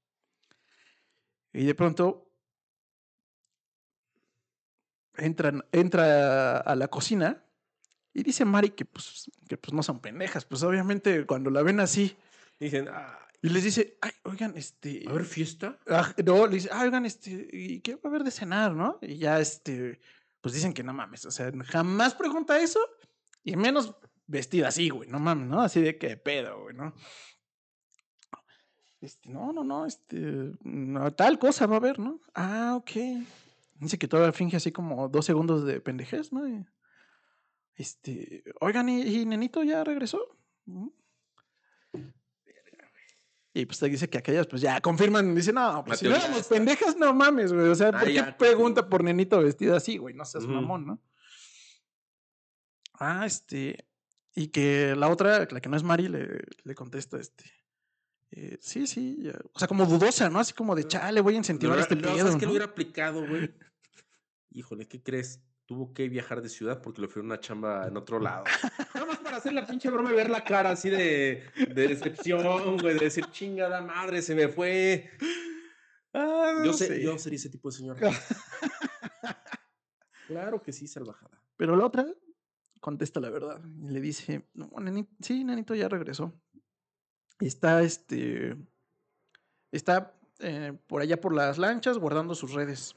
Y de pronto entran, entra a la cocina y dice Mari que pues, que pues no son pendejas. Pues obviamente cuando la ven así Dicen, ah, y les dice, ay, oigan, este... ¿a ver fiesta? Ah, no, le dice, ah, oigan, este, ¿y qué va a haber de cenar, no? Y ya, este, pues dicen que no mames, o sea, jamás pregunta eso y menos vestida así, güey, no mames, ¿no? Así de que pedo, güey, ¿no? Este, no, no, no, este, no, tal cosa va a haber, ¿no? Ah, ok. Dice que todavía finge así como dos segundos de pendejez, ¿no? Y, este, oigan, ¿y, y Nenito ya regresó? ¿Mm? Y pues te dice que aquellas, pues ya confirman, dice, no, pues si no éramos pendejas, no mames, güey. O sea, Ah, ¿por qué ya, pregunta por nenito vestido así, güey? No seas mamón, ¿no? Ah, este. Y que la otra, la que no es Mari, le, le contesta, este. Eh, sí, sí. ya. O sea, como dudosa, ¿no? Así como de chale, voy a incentivar Lo este no, pedo. ¿Sabes ¿no? lo hubiera aplicado, güey? Híjole, ¿qué crees? Tuvo que viajar de ciudad porque le ofrecieron una chamba en otro lado. Nada más para hacer la pinche broma y ver la cara así de, de decepción, güey, de decir, chingada madre, se me fue. Ah, Yo, no sé, sé. yo sería ese tipo de señora. claro que sí, salvajada. Pero la otra contesta la verdad y le dice, no, nenito, sí, nenito ya regresó. Está, este, está eh, por allá por las lanchas guardando sus redes.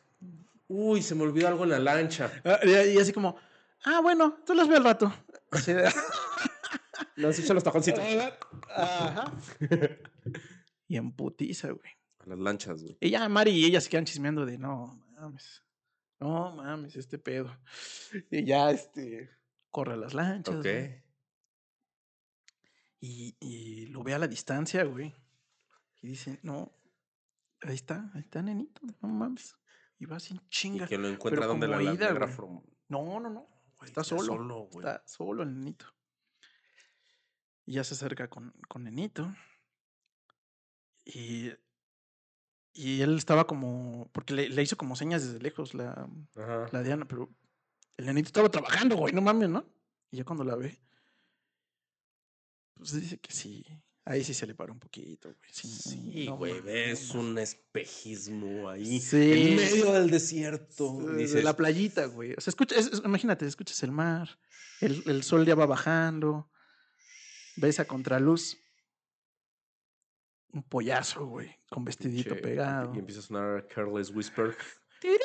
Uy, se me olvidó algo en la lancha. Ah, Y y así como, ah, bueno, tú las veo al rato. Así de, No, se echan los tajoncitos. Ajá. Y en putiza, güey. A las lanchas, güey. Y ya Mari y ella se quedan chismeando de, no, mames. No, mames, este pedo. Y ya, este, corre a las lanchas. Ok. güey. Y, y lo ve a la distancia, güey. Y dice, no, ahí está, ahí está, nenito, no mames. Y va sin Y chinga. que lo encuentra donde la, la ida, from- No, no, no. Güey, Está solo. solo, güey. Está solo el nenito. Y ya se acerca con, con nenito. Y, y él estaba como, porque le, le hizo como señas desde lejos la, la Diana, pero el nenito estaba trabajando, güey, no mames, ¿no? Y ya cuando la ve, pues dice que sí. Ahí sí se le paró un poquito, güey. Sí, Sí, no güey, ves no un espejismo ahí Sí. en medio del desierto. De dices, la playita, güey. O sea, escucha, es- es- imagínate, escuchas el mar, el, el sol ya va bajando, ves a contraluz. Un pollazo, güey, con vestidito che, pegado. Y empieza a sonar Careless Whisper.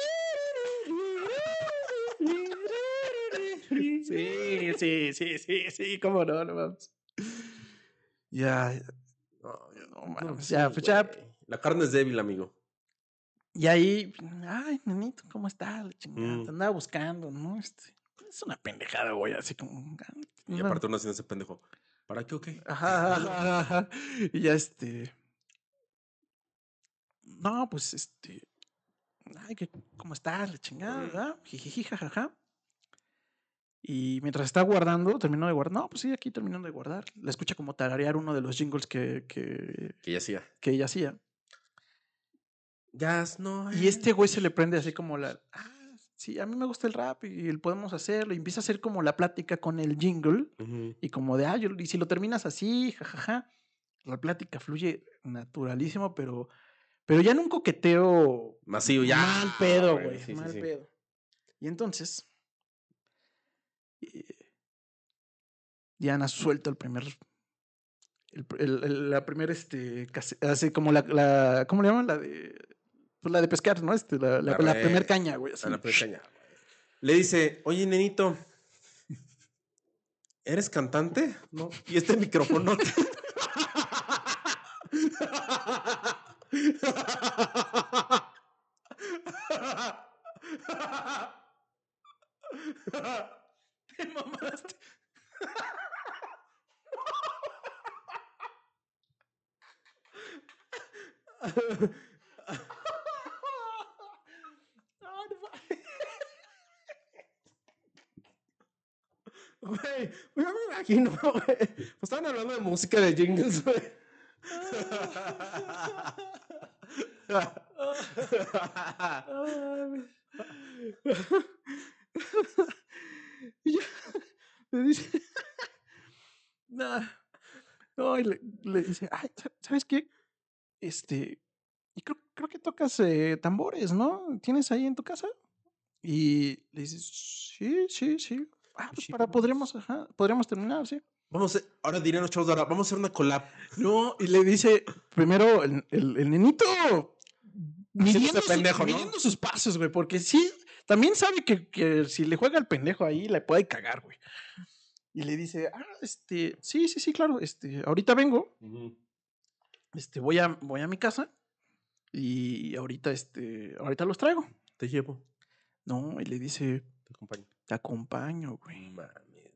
Sí, sí, sí, sí, sí, cómo no, no mames. Ya, No, no no, mames, sí, ya, pues ya. La carne es débil, amigo. y ahí, ay, nenito, ¿cómo está? La chingada, Mm. te andaba buscando, ¿no? Este, es una pendejada, güey, así como. Y aparte uno haciendo ese pendejo. ¿Para qué o qué? Ajá, ajá, ajá. Y ya este. No, pues este. Ay, que, ¿cómo está? La chingada, Mm. ¿verdad? Jijiji, jajaja. Y mientras está guardando, terminó de guardar. No, pues sí, aquí terminando de guardar. La escucha como tararear uno de los jingles que, que, Que ya hacía. que ella hacía. Gas, no. Y este güey se le prende así como la. Ah, sí, a mí me gusta el rap y el podemos hacerlo. Y empieza a hacer como la plática con el jingle. Y como de, ah, yo- y si lo terminas así, jajaja, la plática fluye naturalísimo, pero, pero ya en un coqueteo Masivo, ya. mal pedo, güey, Sí, sí, mal sí. pedo. Y entonces, Diana suelta el primer, el, el- el- la primera, este, así como la, la, ¿cómo le llaman? La de, pues la de pescar, ¿no? Este, la, la, La la re- primer caña, güey. así. La pequeña. Le dice, oye, nenito, ¿eres cantante? No. Y este micrófono. Te mamaste. Ah, no. Güey, yo me imagino, güey. Pues estaban hablando de música de jingles, güey. Le dice, no, no, y le, le dice, ay, sa- ¿sabes qué? Este, y creo, creo que tocas eh, tambores, ¿no? ¿Tienes ahí en tu casa? Y le dice, sí, sí, sí. Ah, pues Sí, para, podremos, ajá, podríamos terminar, sí. Vamos a, ahora dirían los chavos de ahora, vamos a hacer una collab. No, y le dice primero el, el, el nenito midiendo, su- pendejo, ¿no? midiendo sus pasos, güey, porque sí, también sabe que, que si le juega al pendejo ahí, le puede cagar, güey. Y le dice, ah, este, sí, sí, sí, claro, este, ahorita vengo, este, voy a, voy a mi casa y ahorita, este, ahorita los traigo. Te llevo, No, y le dice, te acompaño. te acompaño, güey. Mames, güey.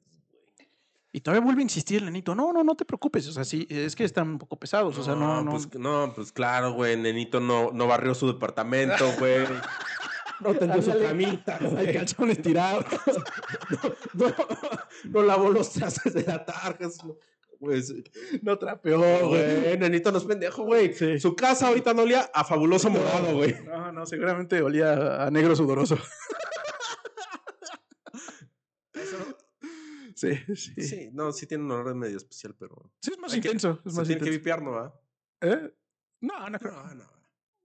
Y todavía vuelve a insistir el nenito, no, no, no te preocupes, o sea, sí, es que están un poco pesados, o sea, no, no. Pues, no, pues claro, güey. Nenito no, no barrió su departamento, güey. No tendió su camita, Hay calzones tirados. No, no lavó los trastes de la tarja. Pues, No trapeó, güey. nenito no es pendejo, güey. Sí. Su casa ahorita no olía a fabuloso morado, güey. No, no, seguramente olía a negro sudoroso. Sí, sí. Sí, Sí, no, sí tiene un olor medio especial, pero. es más que- intenso. Es Se más tiene que intenso. vipiar, ¿no? ¿Eh? No, no creo. No, no.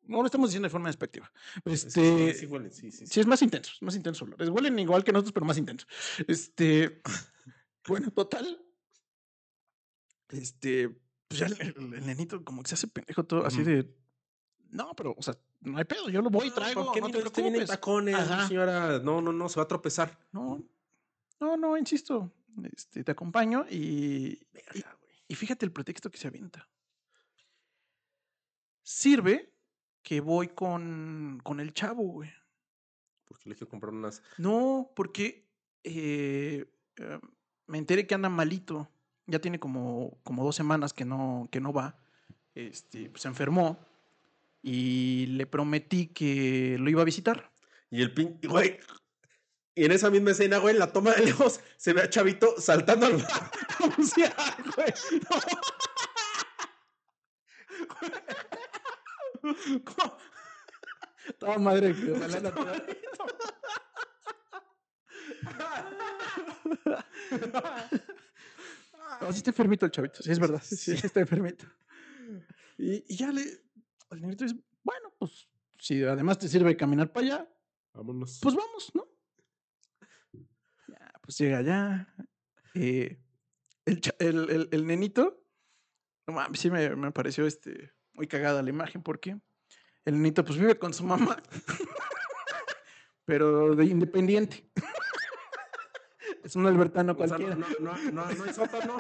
No lo estamos diciendo de forma despectiva. Este, sí, sí, sí, sí. Es más intenso, es más intenso. Les huelen igual que nosotros, pero más intenso. Este, bueno, total. Este, pues ya el, el- el nenito como que se hace pendejo todo así de. No, pero, o sea, no hay pedo, yo lo voy y traigo, ¿por qué no te viene tacones, Ajá. señora? No, no, no, se va a tropezar. No, no, no, insisto. Este, te acompaño y, Verga, güey. y fíjate el pretexto que se avienta. Sirve que voy con, con el chavo, güey. Porque le quiero comprar unas. No, porque eh, eh, me enteré que anda malito. Ya tiene como, como dos semanas que no, que no va. Este, pues se enfermó. Y le prometí que lo iba a visitar. Y el pin. Güey. Y en esa misma escena, güey, en la toma de lejos, se ve a Chavito saltando al güey. No. ¿Cómo? Toda madre que ojalá la. No, sí está enfermito el chavito, sí es verdad. Sí, sí está enfermito. Y, y ya le. El negrito dice: Bueno, pues si además te sirve caminar para allá, Vámonos. pues vamos, ¿no? Ya, pues llega allá. eh, el, el, el- el nenito, no mames, sí me, me pareció este, muy cagada la imagen porque el nenito pues vive con su mamá, pero de independiente. es un albertano O sea, cualquiera. no, no, no, no, no hay sótano.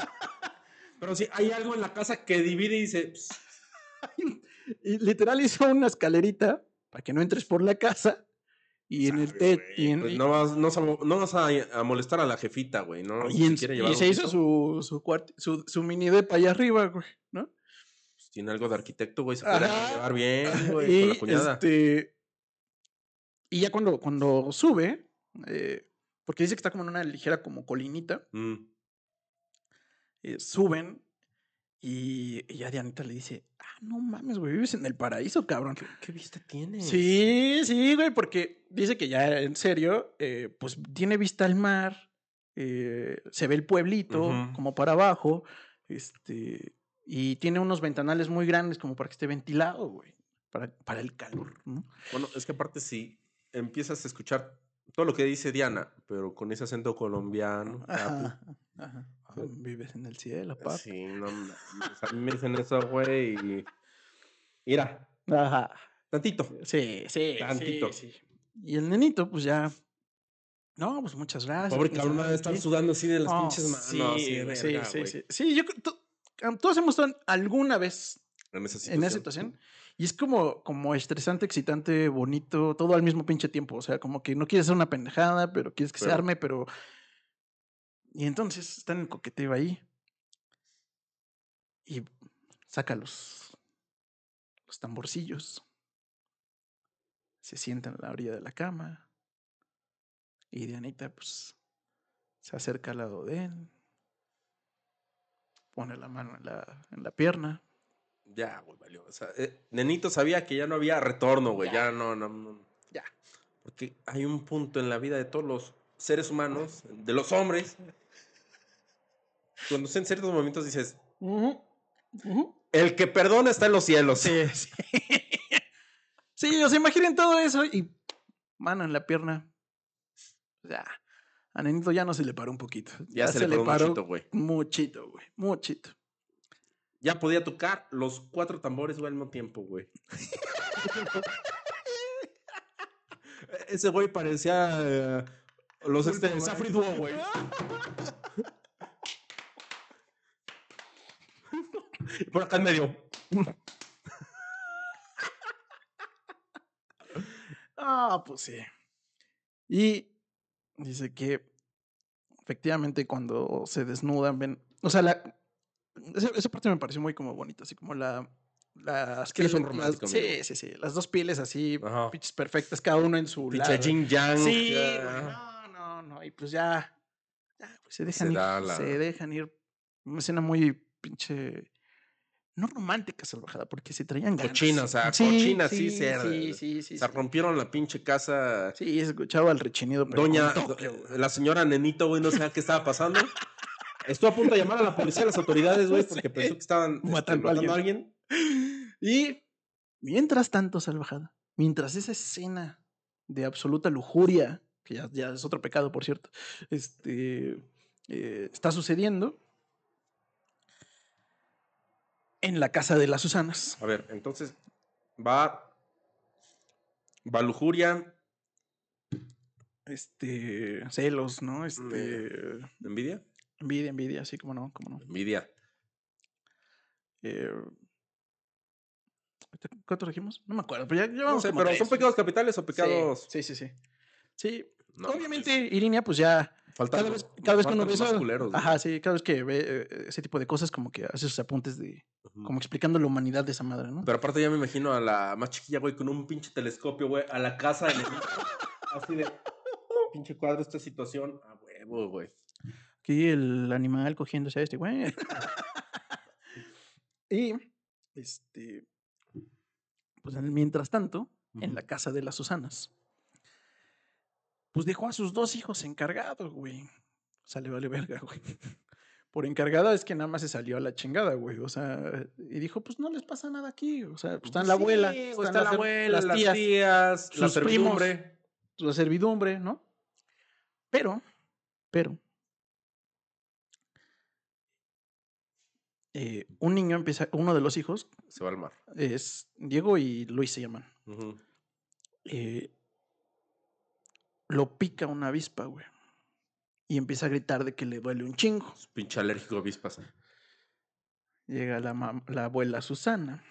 Pero sí, hay algo en la casa que divide y dice. "Ps, Y literal hizo una escalerita para que no entres por la casa. Y en el sabe, te, güey, y en- pues no vas, no, vas a- no vas a, a molestar a la jefita, güey. No, y en- y se hizo su, su, su, su mini depa allá arriba, güey, ¿no? Tiene algo de arquitecto, güey. Se puede llevar bien, güey, y, con la cuñada. este, y ya cuando, cuando sube, eh, porque dice que está como en una ligera como colinita, Mm. eh, suben y, y ya Dianita le dice, ah, no mames, güey, vives en el paraíso, cabrón. ¿Qué vista tiene? Sí, sí, güey, porque dice que ya en serio, eh, pues tiene vista al mar, se ve el pueblito como para abajo, este, y tiene unos ventanales muy grandes como para que esté ventilado, güey, para, para el calor, ¿no? Bueno, es que aparte si empiezas a escuchar todo lo que dice Diana, pero con ese acento colombiano. Ajá, ajá. Vives en el cielo, papá. Sí, no A mí me dicen eso, güey. y- Mira, Ajá. tantito. Sí, sí, Tantito. sí, sí. Y el nenito, pues ya. No, pues muchas gracias. Pobre cabrón, de estar sudando así de las Oh, pinches manos. Sí, sí, sí, sí. Sí, yo todos hemos estado alguna vez En esa en situación. esa situación. Y es como, como estresante, excitante, bonito, todo al mismo pinche tiempo. O sea, como que no quieres hacer una pendejada, pero quieres que se arme, pero. Y entonces están en el coqueteo ahí. Y saca los, los tamborcillos. Se sienta en la orilla de la cama. Y Dianita, pues, se acerca al lado de él. Pone la mano en la, en la pierna. Ya, güey, valió. O sea, eh, Nenito sabía que ya no había retorno, güey. Ya. no, no, no. Ya. Porque hay un punto en la vida de todos los seres humanos, de los hombres, cuando en ciertos momentos dices, el que perdona está en los cielos. Sí, sí. Sí, o sea, imaginen todo eso y mano en la pierna. Ya. A Nenito ya no se le paró un poquito. Ya, se, le paró muchito, güey. Muchito, güey. Muchito. Ya podía tocar los cuatro tambores güey, al mismo tiempo, güey. Ese güey parecía eh, los este, Safri güey. Duo, güey. Por acá en medio. Ah, pues sí. Y dice que efectivamente cuando se desnudan, ven. O sea, la, esa, esa parte me pareció muy como bonita, así como la. Las que pieles- las- romántico, amigo. Sí, sí, sí. Las dos pieles así, Ajá. pinches perfectas, cada uno en su Pinche lado. Jin Yang. Sí, güey, no, no, no. Y pues ya. ya, pues se dejan Se ir. la- Se dejan ir Una escena muy pinche. No romántica, salvajada, porque se traían ganas. Cochina, o sea, Sí, cochina, sí, sí, se, sí, sí, sí, se rompieron la pinche casa. Sí, escuchaba el rechinido. pero Doña, la señora Nenito, güey, no sabía qué estaba pasando. Estuvo a punto de llamar a la policía, a las autoridades, güey, porque pensó que estaban este, Matando a alguien. Y mientras tanto, salvajada, mientras esa escena de absoluta lujuria, que ya, ya es otro pecado, por cierto, este, eh, está sucediendo en la casa de las Susanas. A ver, entonces va. Va lujuria, Este, celos, ¿no? Este, envidia. envidia, envidia, así como no, como no. Envidia. Eh, ¿Cuántos dijimos? No me acuerdo, pero ya No llevamos sé, como pero tres. son pecados capitales o pecados. Sí, sí, sí. Sí, No, obviamente Irinia, pues ya Faltan cada vez, cada vez que uno ve eso, culeros, ajá, sí, cada vez que ve eh, ese tipo de cosas, como que hace sus apuntes de, como explicando la humanidad de esa madre, ¿no? Pero aparte ya me imagino a la más chiquilla, güey, con un pinche telescopio, güey, a la casa de. Así de. Pinche cuadro esta situación. A huevo, güey. Aquí el animal cogiéndose a este, güey. y, este, pues mientras tanto, en la casa de las Susanas, pues dejó a sus dos hijos encargados, güey. Sale, vale verga, güey. Por encargada es que nada más se salió a la chingada, güey. O sea, y dijo, pues no les pasa nada aquí. O sea, pues está la abuela, están está la las abuela, las las tías, tías, la sus primos. servidumbre. la servidumbre, ¿no? Pero, pero, eh, un niño empieza, uno de los hijos Se va al mar. es Diego y Luis se llaman. Ujú. eh, lo pica una avispa, güey. Y empieza a gritar de que le duele un chingo. Es Pinche alérgico a avispas. Llega la, abuela Susana.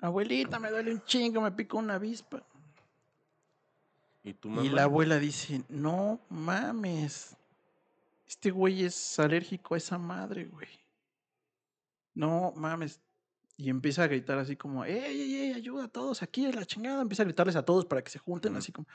Abuelita, me duele un chingo, me pica una avispa. ¿Y tu Y la abuela dice, no mames. Este güey es alérgico a esa madre, güey. No mames. Y empieza a gritar así como, ¡ey, ey, ey! Ayuda a todos aquí en la chingada. Empieza a gritarles a todos para que se junten, así como.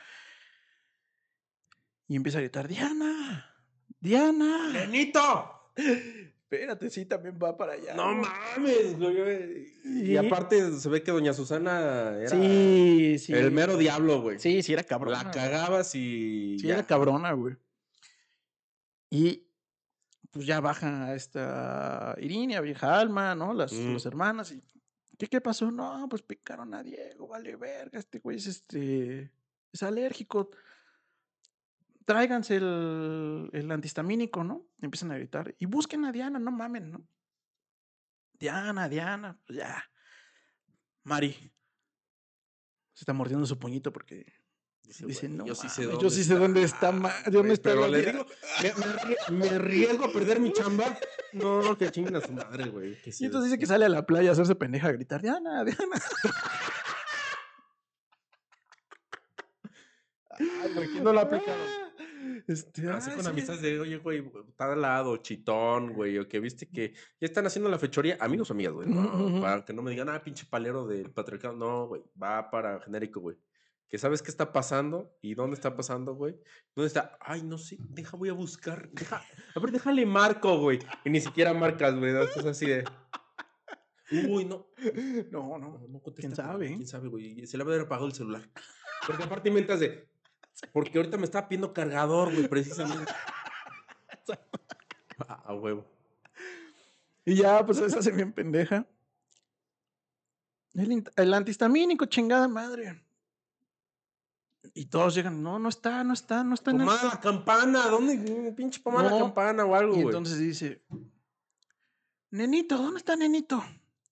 Y empieza a gritar, ¡Diana! ¡Diana! ¡Nenito! Espérate, sí, también va para allá. No mames, güey. Y Y- aparte se ve que doña Susana era Sí, sí. el mero diablo, güey. Sí, sí, era cabrona. La cagabas y. Sí, ya. era cabrona, güey. Y pues ya baja esta Irinia, vieja alma, ¿no? Las, Mm. las hermanas. Y, ¿qué, ¿Qué pasó? No, pues picaron a Diego, vale verga, este güey es este. es alérgico. Tráiganse el, el antihistamínico, ¿no? Y empiezan a gritar. Y busquen a Diana, no mamen, ¿no? Diana, Diana, pues ya. Mari. Se está mordiendo su puñito porque Dice, Dice, "Güey, no yo sí sé dónde yo sí sé dónde está, ma- ¿dónde güey, está Pero la le tía?" digo, me, me arrie- me arriesgo a perder mi chamba. No, que chinguen a su madre, güey. Y entonces es- dice que sale a la playa a hacerse pendeja, a gritar, Diana, Diana. Ay, güey, ¿quién no lo ha aplicado? Este, Así con sí. amistades de, oye, güey, está al lado, chitón, güey, o que viste que ya están haciendo la fechoría, amigos o amigas, güey, no, para que no me digan, ah, pinche palero del patriarcado, no, güey, va para genérico, güey, que sabes qué está pasando y dónde está pasando, güey, dónde está, ay, no sé, deja, voy a buscar, deja, a ver, déjale marco, güey, y ni siquiera marcas, güey, cosas así de, uy, no, No, no. no, contesta, ¿Quién sabe? quién sabe, güey, se le va a haber apagado el celular, porque aparte inventas de, porque ahorita me estaba pidiendo cargador, güey, precisamente. A, a huevo. Y ya, pues se hace bien pendeja. El, el antihistamínico, chingada madre. Y todos llegan, no, no está, no está, no está en el- Pomada la campana, ¿dónde? Pinche pomada la campana o algo, Y güey. entonces dice, Nenito, ¿dónde está Nenito?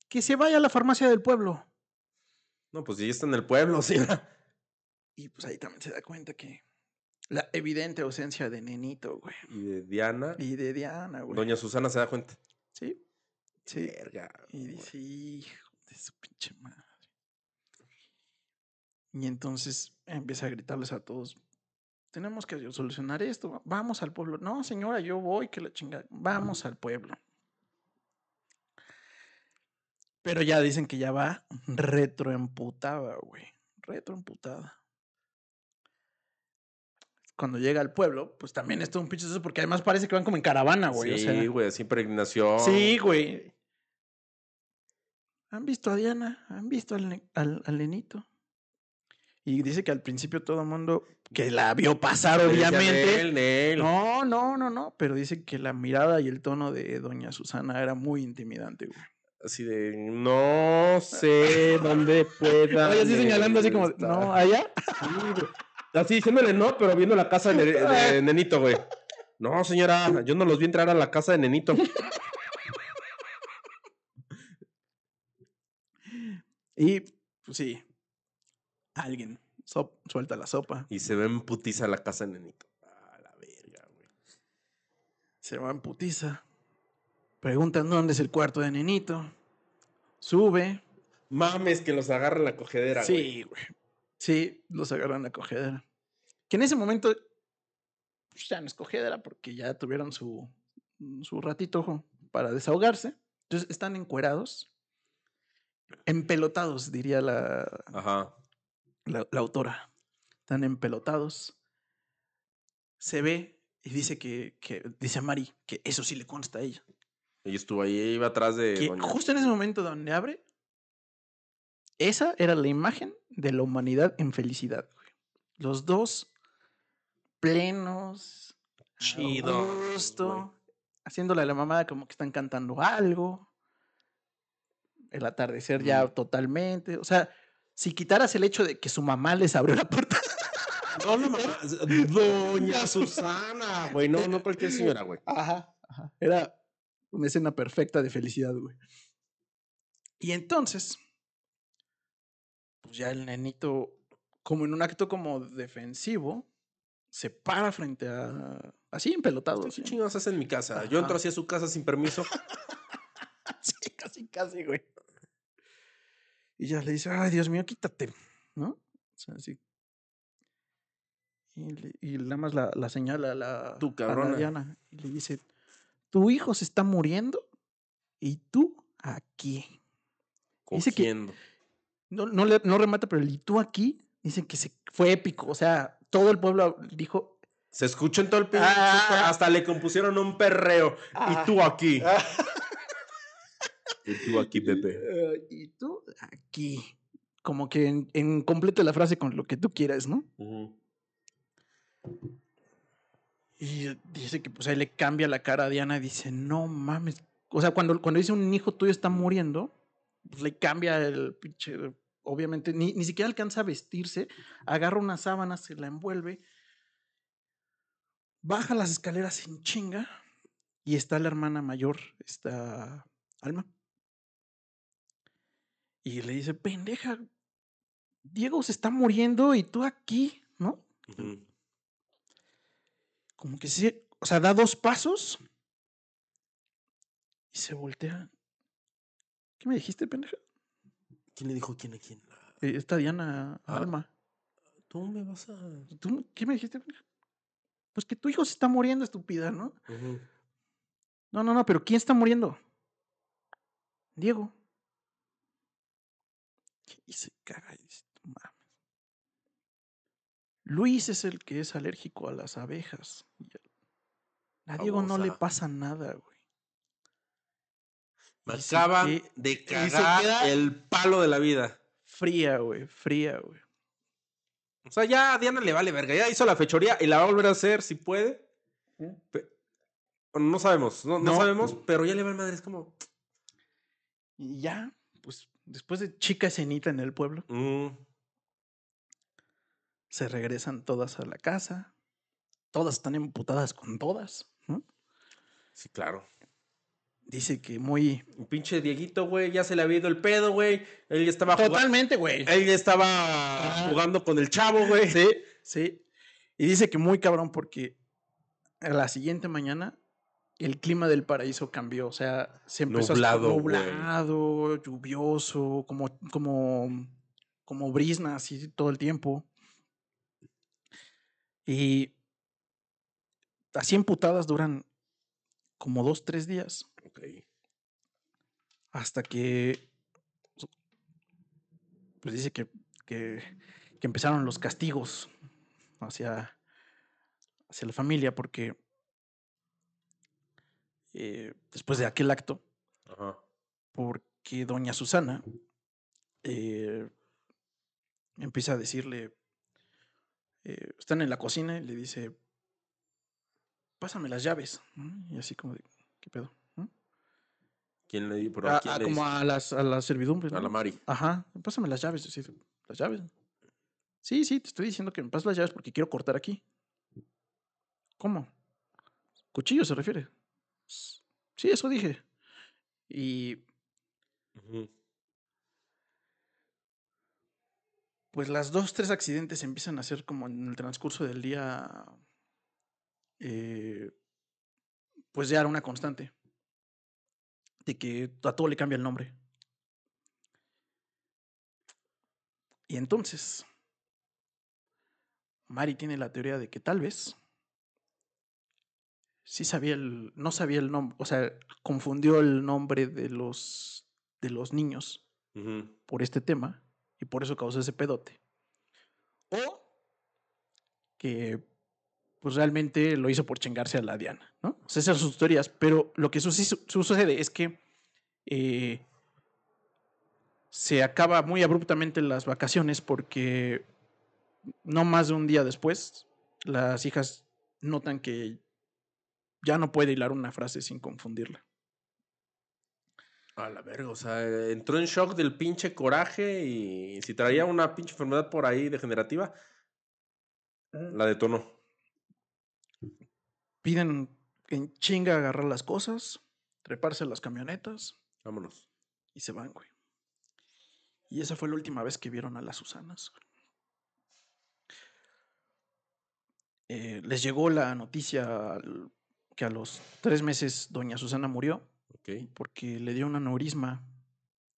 Que se vaya a la farmacia del pueblo. No, pues ya está en el pueblo, sí. Y pues ahí también se da cuenta que la evidente ausencia de Nenito, güey. Y de Diana, Y de Diana, güey. doña Susana se da cuenta. Sí. Sí. Verga. Y dice, hijo de su pinche madre. Y entonces empieza a gritarles a todos, tenemos que solucionar esto, va- vamos al pueblo. No, señora, yo voy, que la chingada. Vamos al pueblo. Pero ya dicen que ya va retroemputada, güey. Retroemputada. cuando llega al pueblo, pues también es todo un pinche porque además parece que van como en caravana, güey. sí, o sea, güey, así peregrinación. Sí, güey. ¿Han visto a Diana? ¿Han visto al, al, al nenito? Y dice que al principio todo el mundo que la vio pasar, obviamente. Nel, Nel. No, no, no, no. Pero dice que la mirada y el tono de doña Susana era muy intimidante, güey. Así de, no sé dónde pueda. Oye, así señalando así como, estar". no, allá. Sí. Así diciéndole no, pero viendo la casa de, de Nenito, güey. No, señora, yo no los vi entrar a la casa de Nenito. Y, pues sí, alguien sop- suelta la sopa. Y se ve en putiza la casa de Nenito. A la verga, güey. Se va en putiza. Preguntan dónde es el cuarto de nenito. Sube. Mames que los agarra en la cogedera, güey. Sí, güey. Sí, los agarran a cogedera. Que en ese momento pues, ya no es cogedera porque ya tuvieron su, su ratito ojo, para desahogarse. Entonces están encuerados. Empelotados, diría la, Ajá. La, la autora. Están empelotados. Se ve y dice que, que dice a Mari que eso sí le consta a ella. Y estuvo ahí, iba atrás de que Doña. justo en ese momento donde abre, esa era la imagen de la humanidad en felicidad. Los dos plenos, Chido, gusto, haciéndole a la mamada como que están cantando algo. El atardecer ya Mm. totalmente. O sea, si quitaras el hecho de que su mamá les abrió la puerta. No, no, mamá. Doña Susana, güey. No, no cualquier señora, güey. Ajá, ajá. Era una escena perfecta de felicidad, güey. Y entonces, pues ya el nenito, como en un acto como defensivo, se para frente a. Así empelotado. ¿Qué chingados hace en mi casa? Yo entro Ajá. así a su casa sin permiso. Sí, casi, casi, güey. Y ya le dice, ay, Dios mío, quítate, ¿no? O sea, así. Y, le- y nada más la, la señala a la, Tú, a la. Diana y le dice, tu hijo se está muriendo y tú aquí. Dice que-. No, no, le- no remata, pero el y tú aquí, dicen que se, fue épico. O sea, todo el pueblo dijo, Se escucha en todo el pinche. Ah. Hasta le compusieron un perreo. Ah. Y tú aquí. "Ah, Y tú aquí, Pepe. eh, y tú aquí. Como que en, en complete la frase con lo que tú quieras, ¿no? Y dice que pues ahí le cambia la cara a Diana y dice, no mames. O sea, cuando, cuando dice un hijo tuyo está muriendo, pues le cambia el pinche. Obviamente, ni, ni siquiera alcanza a vestirse, agarra una sábana, se la envuelve, baja las escaleras en chinga y está la hermana mayor, está Alma. Y le dice, pendeja, Diego se está muriendo y tú aquí, ¿no? Como que se, o sea, da dos pasos y se voltea. ¿Qué me dijiste, pendeja? ¿Quién le dijo quién a quién? Eh, Esta Diana Ah. Alma. Tú me vas a. ¿Tú, ¿Qué me dijiste, pendeja? Pues que tu hijo se está muriendo, estúpida, ¿no? No, no, no, pero ¿quién está muriendo? Diego. Y se caga y dice, "No mames. Luis es el que es alérgico a las abejas. Y a- A Diego no le pasa nada, güey. Me que- de cagar el palo de la vida. Fría, güey, fría, güey. O sea, ya a Diana le vale verga. Ya hizo la fechoría y la va a volver a hacer si puede. Bueno, no sabemos, no, no No. sabemos, pero ya le vale madre. Es como. Y ya, pues después de chica escenita en el pueblo, mm, se regresan todas a la casa. Todas están emputadas con todas. ¿no? sí, claro. Dice que muy. Un pinche Dieguito, güey, ya se le había ido el pedo, güey. Él ya estaba. Totalmente, güey. Él ya estaba Ah. jugando con el chavo, güey. Sí, sí. Y dice que muy cabrón porque a la siguiente mañana el clima del paraíso cambió. O sea, se empezó Nublado, a nublado, lluvioso, como, como, como brisna así todo el tiempo. Y así emputadas duran como dos, tres días. Ok. Hasta que. Pues dice que, que, que empezaron los castigos hacia, hacia la familia porque eh, después de aquel acto, Ajá. porque doña Susana eh, empieza a decirle, eh, están en la cocina y le dice, pásame las llaves. Y así como de, ¿qué pedo? ¿Quién le pero A- quién a- le como dice? a las, a las servidumbres. A la. Mari. Ajá, pásame las llaves. de, las llaves. Sí, sí, te estoy diciendo que me pases las llaves porque quiero cortar aquí. ¿Cómo? Cuchillo se refiere. "S- Sí, eso dije. Y pues las dos, tres accidentes empiezan a ser como en el transcurso del día. eh, pues ya era una constante. De que a todo le cambia el nombre. Y entonces, Mari tiene la teoría de que tal vez sí sabía el, no sabía el nombre, o sea, confundió el nombre de los de los niños por este tema y por eso causó ese pedote. O que pues realmente lo hizo por chingarse a la Diana, ¿no? O sea, esas son sus teorías, pero lo que suce- sucede es que eh, se acaba muy abruptamente las vacaciones porque no más de un día después las hijas notan que ya no puede hilar una frase sin confundirla. A la verga, o sea, entró en shock del pinche coraje y si traía una pinche enfermedad por ahí degenerativa, la detonó. Piden en chinga agarrar las cosas, treparse las camionetas Vámonos. y se van, güey. Y esa fue la última vez que vieron a las Susanas. Eh, les llegó la noticia al- que a los tres meses doña Susana murió Ok. porque le dio un aneurisma.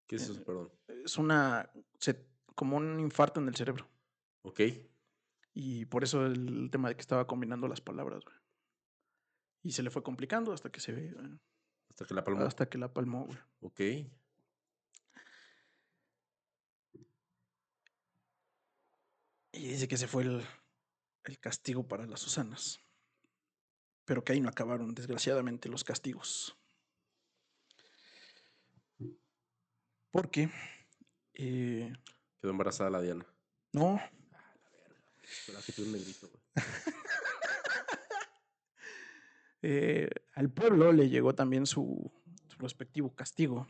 ¿Qué es eso? Eh, Perdón. Es una. se- como un infarto en el cerebro. Ok. Y por eso el tema de que estaba combinando las palabras, güey. Y se le fue complicando hasta que se ve. Hasta que la palmó. Hasta que la palmó, güey. Ok. Y dice que ese fue el, el castigo para las Susanas. Pero que ahí no acabaron, desgraciadamente, los castigos. Porque. eh, Quedó embarazada la Diana. no, Espera que tiene un negrito, güey. eh, al pueblo le llegó también su, su respectivo castigo.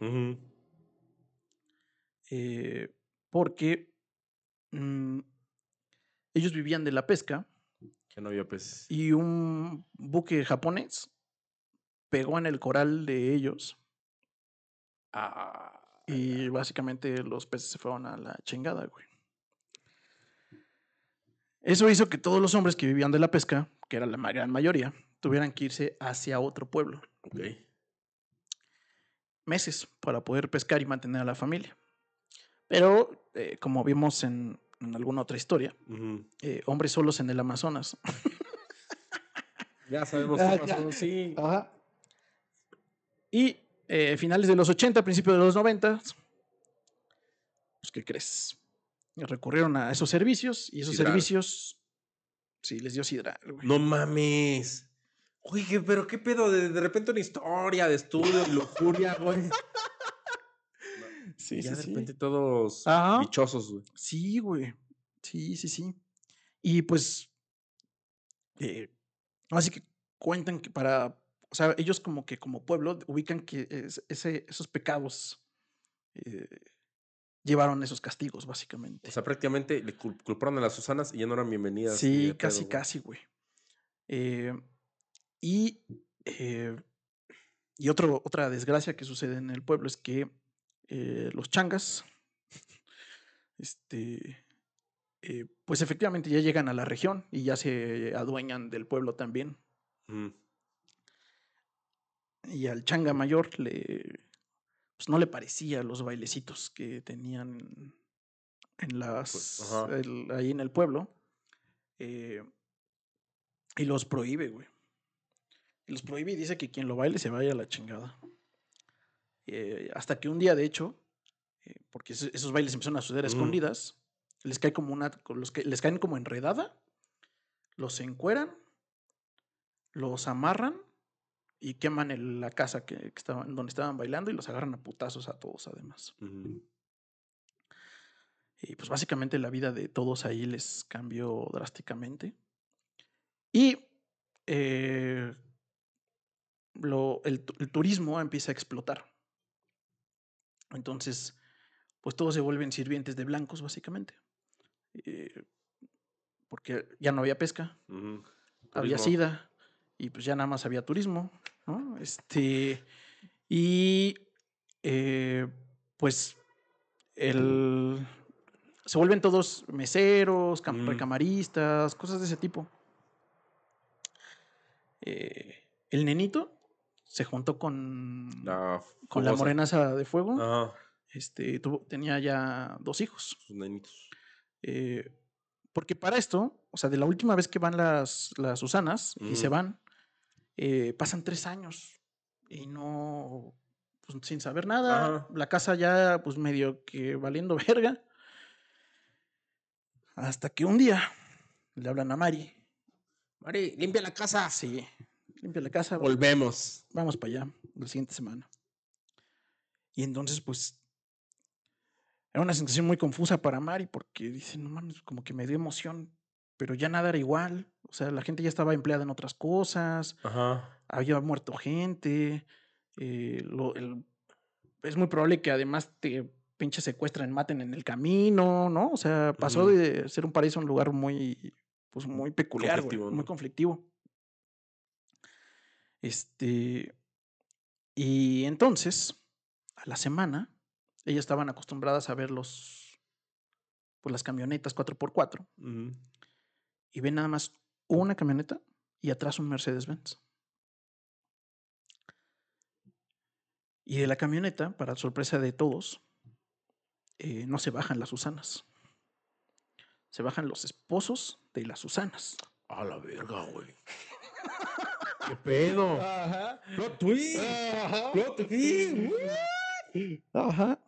Eh, porque mm, ellos vivían de la pesca Que no había peces. y un buque japonés pegó en el coral de ellos Ah. y básicamente los peces se fueron a la chingada, güey. Eso hizo que todos los hombres que vivían de la pesca, que era la gran mayoría, tuvieran que irse hacia otro pueblo. Ok. Meses para poder pescar y mantener a la familia. Pero, eh, como vimos en, en alguna otra historia, eh, hombres solos en el Amazonas. Ya sabemos Ah, qué ya. pasó. Sí. Ajá. Y eh, finales de los 80, principios de los 90, pues, ¿qué crees? Recurrieron a esos servicios y esos Sidral. servicios, sí, les dio sidral, güey. No mames. Oye, ¿qué- pero qué pedo, de, de repente una historia de estudio, lujuria, güey. sí, ya sí, de sí. repente todos Ajá. bichosos, güey. Sí, güey. Sí, sí, sí. Y pues, eh, así que cuentan que para, o sea, ellos como que como pueblo ubican que es- ese, esos pecados eh, llevaron esos castigos, básicamente. O sea, prácticamente le cul- culparon a las Susanas y ya no eran bienvenidas. ni sí, casi, casi, güey. Eh, y, eh, y otro, otra desgracia que sucede en el pueblo es que eh, los changas, este, eh, pues efectivamente ya llegan a la región y ya se adueñan del pueblo también. Ujú. Y al changa mayor le, pues no le parecía los bailecitos que tenían en las, ajá. el- ahí en el pueblo. eh, y los prohíbe, güey. Y los prohíbe y dice que quien lo baile se vaya a la chingada. Eh, hasta que un día, de hecho, eh, porque esos, bailes empezaron a suceder a Ujú. escondidas, les cae como una, los que les caen como enredada, los encueran los amarran y queman el- la casa que, que estaban, donde estaban bailando y los agarran a putazos a todos además. Y pues básicamente la vida de todos ahí les cambió drásticamente. Y eh, lo- el, tu- el turismo empieza a explotar. Entonces, pues todos se vuelven sirvientes de blancos, básicamente. Eh, porque ya no había pesca, había sida y pues ya nada más había turismo, ¿no? Este, y eh, pues el, se vuelven todos meseros, cam- Mm. recamaristas, cosas de ese tipo. Eh, el nenito se juntó con, La con la morenaza de fuego. Ajá. Este, tuvo- tenía ya dos hijos. Sus nenitos. Eh, porque para esto, o sea, de la última vez que van las, las Susanas y se Ujú. van, eh, pasan tres años y no, pues, sin saber nada, Ajá. la casa ya, pues medio que valiendo verga. Hasta que un día le hablan a Mari. Mari, limpia la casa. Sí, limpia la casa, Volvemos. vamos para allá la siguiente semana. Y entonces, pues, era una sensación muy confusa para Mari porque dice, no mames, como que me dio emoción, pero ya nada era igual. O sea, la gente ya estaba empleada en otras cosas, Ajá. había muerto gente. eh, lo- el- es muy probable que además te pinche secuestren, maten en el camino, ¿no? O sea, pasó de ser un paraíso a un lugar muy, pues muy peculiar, Conflictivo, muy ¿no? conflictivo. Este, y entonces, a la semana, ellas estaban acostumbradas a ver los, pues las camionetas 4x4 Ujú. y ven nada más una camioneta y atrás un Mercedes-Benz. Y de la camioneta, para sorpresa de todos, eh, no se bajan las Susanas. Se bajan los esposos de las Susanas. A la verga, güey. ¿Qué pedo? Ajá. Plot twist. Plot twist. Ajá.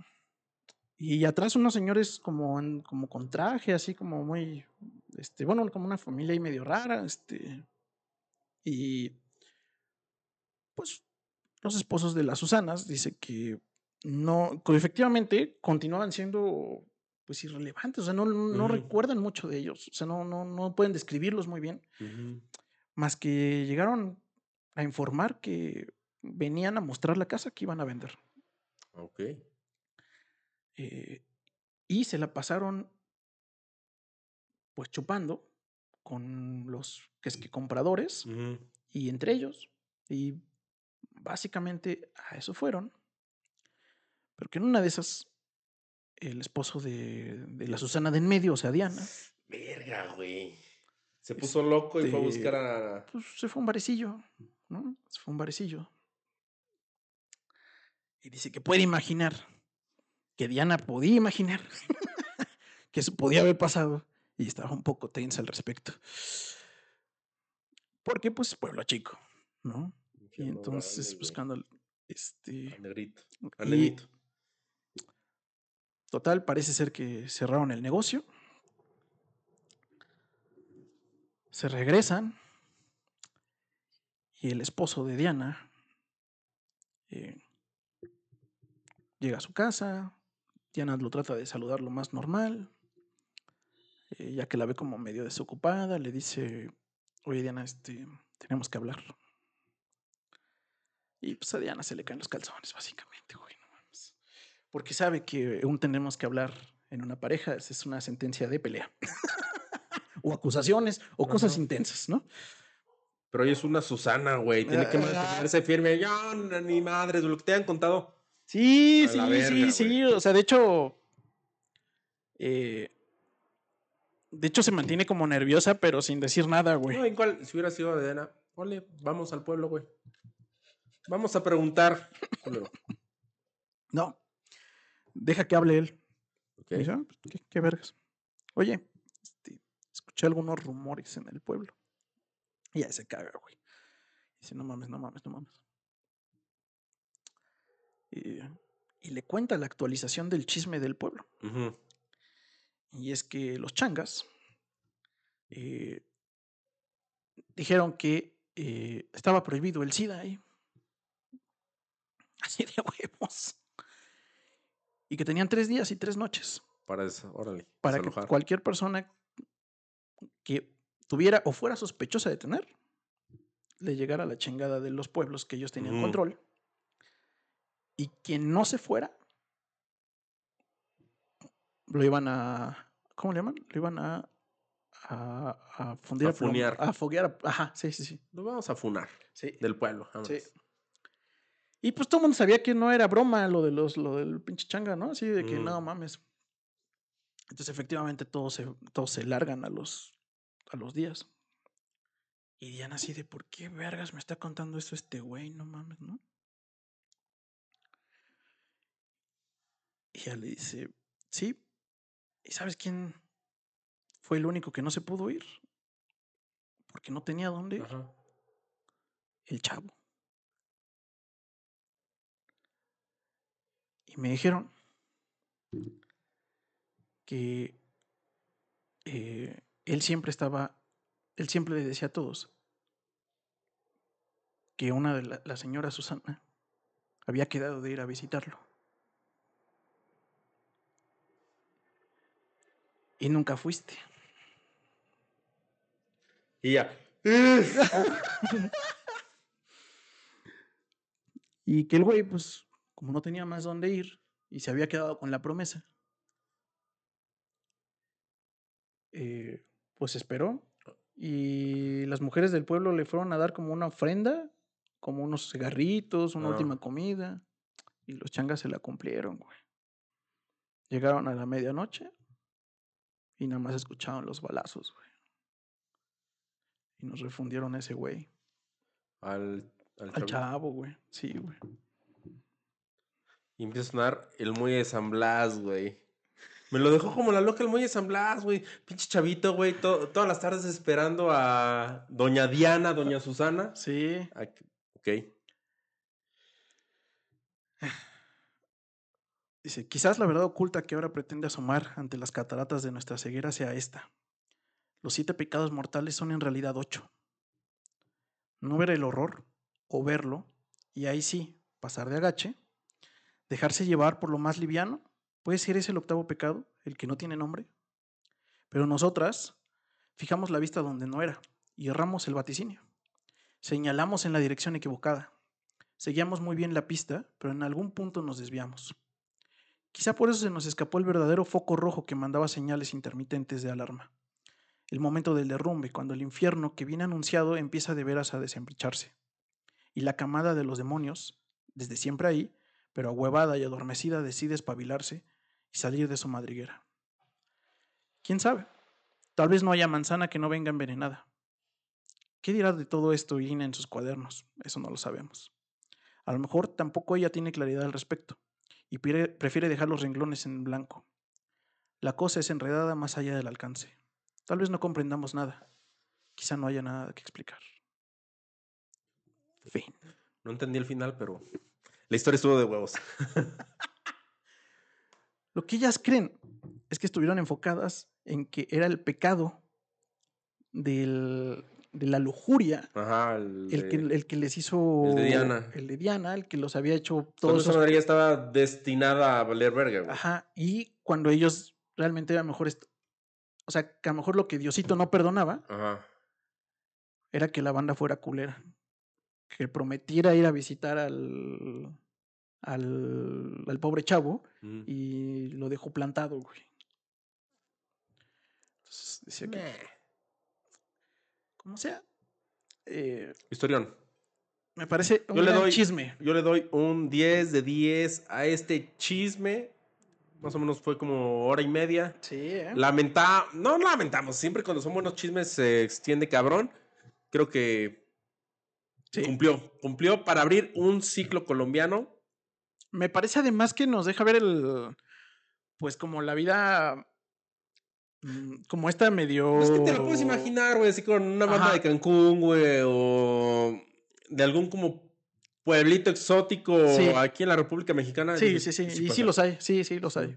Y atrás unos señores como, en- como con traje, así como muy, este, bueno, como una familia ahí medio rara, este, y pues los esposos de las Susanas dice que no, que efectivamente continuaban siendo pues irrelevantes, o sea, no, no recuerdan mucho de ellos, o sea, no, no, no pueden describirlos muy bien, más que llegaron a informar que venían a mostrar la casa que iban a vender. Ok. eh, y se la pasaron pues chupando con los que es que compradores y entre ellos y básicamente a eso fueron pero que en una de esas el esposo de, de la Susana de en medio, o sea, Diana, Verga, güey. Se puso loco y fue a Este, buscar a. pues se fue a un barecillo, ¿no? Fue un barecillo. Y dice que puede imaginar, que Diana podía imaginar que eso podía haber pasado y estaba un poco tensa al respecto. Porque, pues, pueblo chico, ¿no? Y entonces buscando al- este Al negrito. Al y nenito. total parece ser que cerraron el negocio. Se regresan y el esposo de Diana eh, llega a su casa. Diana lo trata de saludar lo más normal, eh, ya que la ve como medio desocupada. Le dice, oye Diana, este, tenemos que hablar. Y pues a Diana se le caen los calzones, básicamente, güey, no mames. Porque sabe que un tenemos que hablar en una pareja es una sentencia de pelea. o acusaciones, o cosas intensas, ¿no? Pero ella es una Susana, güey. Tiene que Ah. mantenerse firme. Ya, no, ni madres, lo que te han contado. Sí, sí, sí, sí. O sea, de hecho. eh, de hecho, se mantiene como nerviosa, pero sin decir nada, güey. No, igual, si hubiera sido Adena, ole, vamos al pueblo, güey. Vamos a preguntar. No. Deja que hable él. Ok. Y dice, "Ah, pues, ¿qué, qué vergas? Oye, este, escuché algunos rumores en el pueblo. Y ya se caga, güey. Dice, no mames, no mames, no mames. Y, y le cuenta la actualización del chisme del pueblo. Y es que los changas eh, dijeron que eh, estaba prohibido el SIDA ahí. Así de huevos. Y que tenían tres días y tres noches Para eso, órale. para que cualquier persona que tuviera o fuera sospechosa de tener, le llegara la chingada de los pueblos que ellos tenían control. Y quien no se fuera, lo iban a. ¿Cómo le llaman? Lo iban a. A, a fundir A funear. A foguear. Ajá, sí, sí, sí. Nos vamos a funar sí. del pueblo. Sí. Y pues todo el mundo sabía que no era broma lo de los, lo del pinche changa, ¿no? Así de que Mm. no mames. Entonces, efectivamente, todos se, todos se largan a los, a los días. Y Diana así de, ¿por qué vergas me está contando esto este güey? No mames, ¿no? Y ella le dice, sí. ¿Y sabes quién fue el único que no se pudo ir? Porque no tenía dónde ir. Ajá. El chavo. Y me dijeron que eh, él siempre estaba, él siempre le decía a todos que una de la, la señora Susana había quedado de ir a visitarlo. Y nunca fuiste. Y ya. Y que el güey, pues, como no tenía más dónde ir y se había quedado con la promesa, eh, pues esperó. Y las mujeres del pueblo le fueron a dar como una ofrenda, como unos cigarritos, una última comida. Y los changas se la cumplieron, güey. Llegaron a la medianoche y nada más escucharon los balazos, güey. Y nos refundieron a ese güey. Al, al Al chavito. chavo, güey. Sí, güey. Y empieza a sonar el muelle de San Blas, güey. Me lo dejó como la loca el muelle San Blas, güey. Pinche chavito, güey. to- todas las tardes esperando a doña Diana, doña Susana. Sí. Ah, Ok. Dice, quizás la verdad oculta que ahora pretende asomar ante las cataratas de nuestra ceguera sea esta. Los siete pecados mortales son en realidad ocho. No ver el horror, o verlo, y ahí sí, pasar de agache, dejarse llevar por lo más liviano, puede ser ese el octavo pecado, el que no tiene nombre. Pero nosotras fijamos la vista donde no era, y erramos el vaticinio. Señalamos en la dirección equivocada. Seguíamos muy bien la pista, pero en algún punto nos desviamos. Quizá por eso se nos escapó el verdadero foco rojo que mandaba señales intermitentes de alarma. El momento del derrumbe, cuando el infierno que viene anunciado empieza de veras a desembricharse. Y la camada de los demonios, desde siempre ahí, pero ahuevada y adormecida, decide espabilarse salir de su madriguera. ¿Quién sabe? Tal vez no haya manzana que no venga envenenada. ¿Qué dirá de todo esto Irina en sus cuadernos? Eso no lo sabemos. A lo mejor tampoco ella tiene claridad al respecto y prefiere dejar los renglones en blanco. La cosa es enredada más allá del alcance. Tal vez no comprendamos nada. Quizá no haya nada que explicar. Fin. No entendí el final, pero la historia estuvo de huevos. Lo que ellas creen es que estuvieron enfocadas en que era el pecado del- de la lujuria Ajá. El, el que, el que les hizo. el de Diana. El de Diana, el que los había hecho todos esa madre ya estaba destinada a valer verga, güey. Ajá, y cuando ellos realmente a lo mejor, o sea, que a lo mejor lo que Diosito no perdonaba Ajá. era que la banda fuera culera, que prometiera ir a visitar al, al, al pobre chavo Mm. y lo dejó plantado, güey. Entonces, decía que, Meh. como sea, eh, Historión. me parece un Yo le doy- chisme. Yo le doy un 10 de 10 a este chisme. Más o menos fue como hora y media. Sí, ¿eh? Lamenta, no lamentamos, siempre cuando son buenos chismes se extiende cabrón. Creo que Sí. cumplió, cumplió para abrir un ciclo colombiano. Me parece además que nos deja ver el. Pues como la vida. mm, Como esta medio. Es que te lo puedes imaginar, güey, así con una banda Ajá. de Cancún, güey, o de algún como pueblito exótico Sí. aquí en la República Mexicana. Sí, sí, sí. y sí los hay. Sí, sí los hay.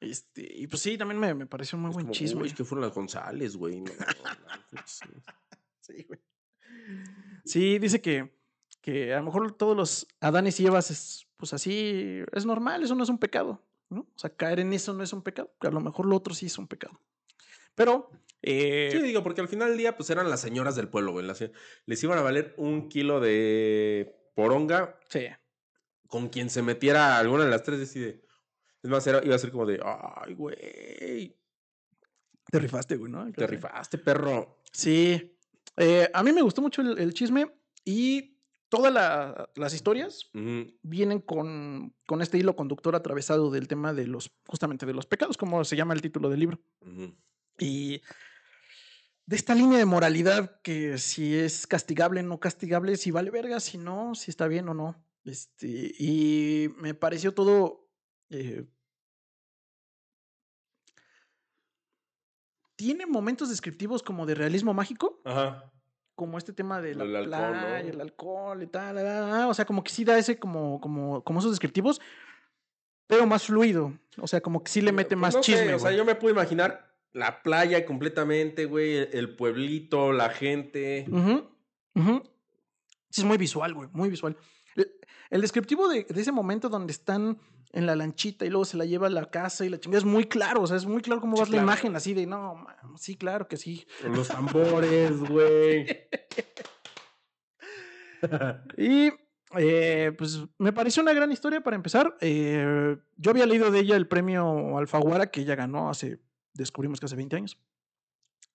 Este, y pues sí, también me, me pareció un muy Es buen como, chisme. "Uy, es que fueron las González, güey. no. Sí, güey. Sí, dice que, que a lo mejor todos los Adanes y Evas es, pues así, es normal, eso no es un pecado, ¿no? O sea, caer en eso no es un pecado, que a lo mejor lo otro sí es un pecado. Pero, eh, Sí, digo, porque al final del día, pues eran las señoras del pueblo, güey. las- les iban a valer un kilo de poronga sí, con quien se metiera alguna de las tres decide. Es más, era- iba a ser como de, ay, güey, te rifaste, güey, ¿no? te rifaste, perro. Sí, eh, a mí me gustó mucho el, el chisme y todas la- las historias vienen con, con este hilo conductor atravesado del tema de los, justamente de los pecados, como se llama el título del libro. Y de esta línea de moralidad que si es castigable, no castigable, si vale verga, si no, si está bien o no. Este, y me pareció todo. eh, tiene momentos descriptivos como de realismo mágico, Ajá. Como este tema de la El alcohol, ¿no? el alcohol y tal, la, la, la, o sea, como que sí da ese como, como, como esos descriptivos, pero más fluido, o sea, como que sí le mete Pues más no sé, chisme. o sea, yo me puedo imaginar la playa completamente, güey, el- pueblito, la gente. Sí, es muy visual, güey, muy visual. El, descriptivo de, de ese momento donde están en la lanchita y luego se la lleva a la casa y la chingada es muy claro, o sea, es muy claro cómo Sí, vas claro. la imagen así de, no, sí, claro que sí. Los tambores, güey. Y eh, pues me pareció una gran historia para empezar. Eh, yo había leído de ella el premio Alfaguara que ella ganó hace, descubrimos que hace 20 años.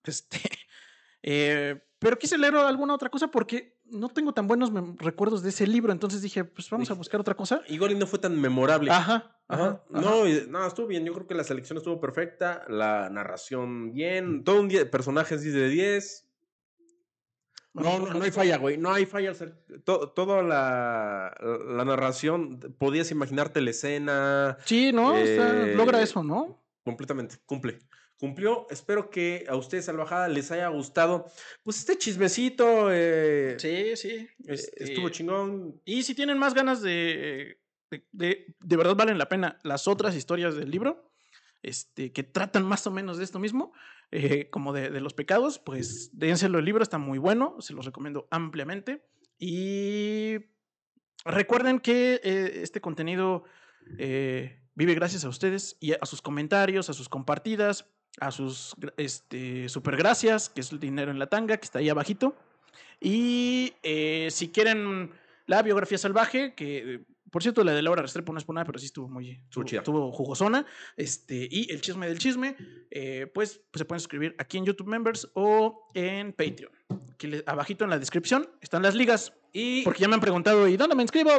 Este, eh, pero quise leer alguna otra cosa porque no tengo tan buenos recuerdos de ese libro, entonces dije, pues vamos a buscar otra cosa. Igual y no fue tan memorable. Ajá, Ajá. No, no, estuvo bien. Yo creo que la selección estuvo perfecta. La narración bien. Todo un día, personajes 10 de 10. No, no, no hay falla, güey. No hay falla. al ser- to- Toda la, la narración, podías imaginarte la escena Sí, ¿no? Está- Eh, logra eso, ¿no? completamente. Cumple. Cumplió. Espero que a ustedes, Salvajada, les haya gustado. Pues este chismecito. eh, Sí, sí. eh, este, Estuvo chingón. Y si tienen más ganas de, de, de, de verdad valen la pena las otras historias del libro, este, que tratan más o menos de esto mismo, eh, como de, de los pecados, pues dénselo el libro, está muy bueno, se los recomiendo ampliamente. Y recuerden que eh, este contenido eh, vive gracias a ustedes y a sus comentarios, a sus compartidas, a sus este, super gracias, que es el dinero en la tanga, que está ahí abajito. Y eh, si quieren la biografía salvaje, que por cierto la de Laura Restrepo no es por nada, pero sí estuvo muy estuvo, estuvo jugosona. Este, y el chisme del chisme, eh, pues, pues se pueden suscribir aquí en YouTube Members o en Patreon. Aquí abajito en la descripción están las ligas. Y, Porque ya me han preguntado, ¿y dónde me inscribo?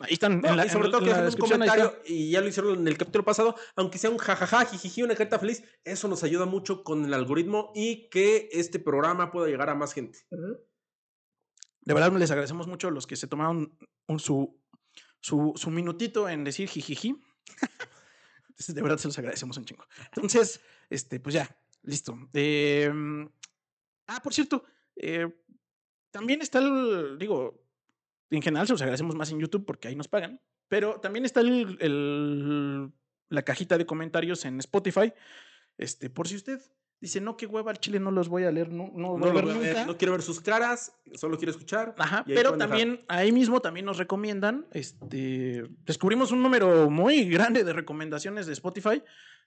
Ahí están no, en la, y sobre en- todo que dejen un comentario, y ya lo hicieron en el capítulo pasado, aunque sea un jajaja, jijiji, una carta feliz, eso nos ayuda mucho con el algoritmo y que este programa pueda llegar a más gente. De verdad les agradecemos mucho a los que se tomaron un- su, su, su minutito en decir jijiji. De verdad se los agradecemos un chingo. Entonces, este, pues ya, listo. Eh, ah, por cierto, eh, también está el, digo, en general se los agradecemos más en YouTube porque ahí nos pagan, pero también está la cajita de comentarios en Spotify. Este, por si usted dice, no, qué hueva, al chile no los voy a leer, no, no, No, voy a lo ver voy a ver, nunca. no quiero ver sus caras, solo quiero escuchar. Ajá, pero dejar. también ahí mismo también nos recomiendan, este, descubrimos un número muy grande de recomendaciones de Spotify,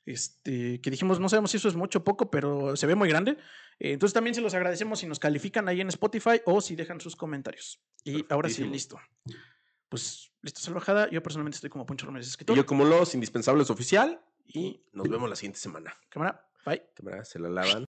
este, que dijimos, no sabemos si eso es mucho o poco, pero se ve muy grande. Eh, entonces también se los agradecemos si nos califican ahí en Spotify o si dejan sus comentarios. Y ahora sí, listo. Pues, listo, salvajada. Yo personalmente estoy como Poncho Ramírez Y yo como los indispensables oficial y nos vemos la siguiente semana. cámara, bye. Cámara, se la lavan.